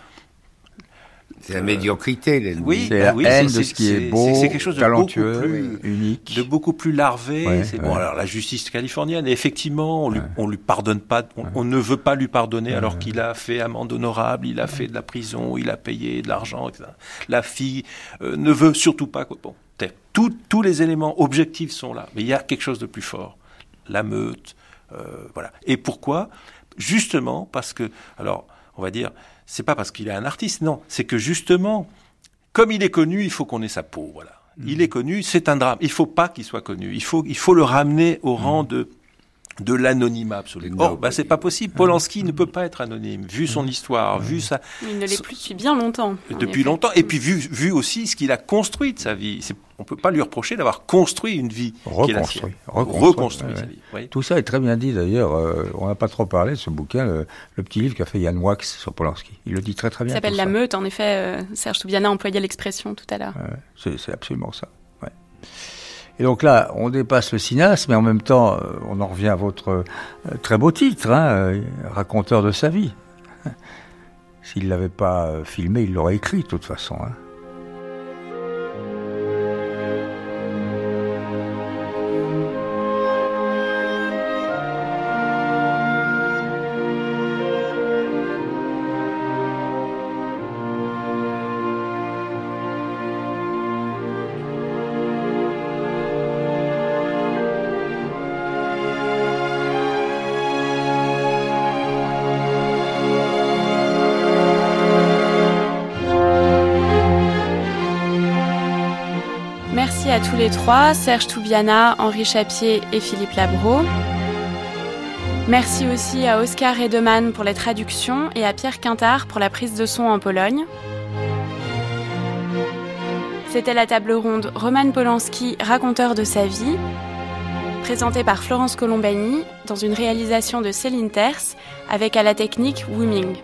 G: C'est la médiocrité, l'ennemi.
J: Oui,
K: C'est
J: bah
K: la
J: oui,
K: haine
J: c'est-
K: de ce qui
J: c'est-
K: est beau,
J: c'est- c'est quelque chose de
K: talentueux,
J: beaucoup plus
K: unique.
J: de beaucoup plus larvé.
K: Ouais,
J: c'est bon. Alors la justice californienne, effectivement, on lui, on lui pardonne pas, on, on ne veut pas lui pardonner alors qu'il a fait amende honorable, il a fait de la prison, il a payé de l'argent, etc. La fille euh, ne veut surtout pas. Quoi. Bon, tout- tous les éléments objectifs sont là, mais il y a quelque chose de plus fort. La meute, euh, voilà. Et pourquoi? Justement parce que, alors, on va dire, c'est pas parce qu'il est un artiste, non, c'est que justement, comme il est connu, il faut qu'on ait sa peau, voilà. Il est connu, c'est un drame. Il faut pas qu'il soit connu. Il faut, il faut le ramener au rang de de l'anonymat absolu. Or, bah, c'est pas possible. Polanski ne peut pas être anonyme, vu son histoire, vu sa,
B: Il ne l'est plus depuis bien longtemps.
J: depuis longtemps, et puis vu, vu aussi ce qu'il a construit de sa vie. On peut pas lui reprocher d'avoir construit une vie qui est la
K: Reconstruit.
J: sienne.
K: Reconstruit,
J: Reconstruit
K: ouais,
J: sa vie. oui.
K: Tout ça est très bien dit d'ailleurs. euh, on n'a pas trop parlé de ce bouquin, le, le petit livre qu'a fait Yann Wax sur Polanski. Il le dit très très
B: Ça
K: bien.
B: s'appelle
K: tout
B: La
K: ça.
B: Meute, en effet. euh, Serge Toubiana employait l'expression tout à l'heure.
K: Ouais, c'est, c'est absolument ça. ouais. Et donc là, on dépasse le cinéasme, mais en même temps, euh, on en revient à votre euh, très beau titre, hein, euh, raconteur de sa vie. S'il l'avait pas filmé, il l'aurait écrit de toute façon. hein.
B: Serge Toubiana, Henri Chapier et Philippe Labro. Merci aussi à Oscar Redeman pour les traductions et à Pierre Quintard pour la prise de son en Pologne. C'était la table ronde Roman Polanski, raconteur de sa vie, présentée par Florence Colombani dans une réalisation de Céline Terce avec à la technique Wooming.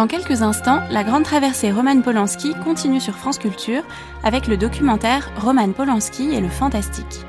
B: Dans quelques instants, la grande traversée Roman Polanski continue sur France Culture avec le documentaire Roman Polanski et le fantastique.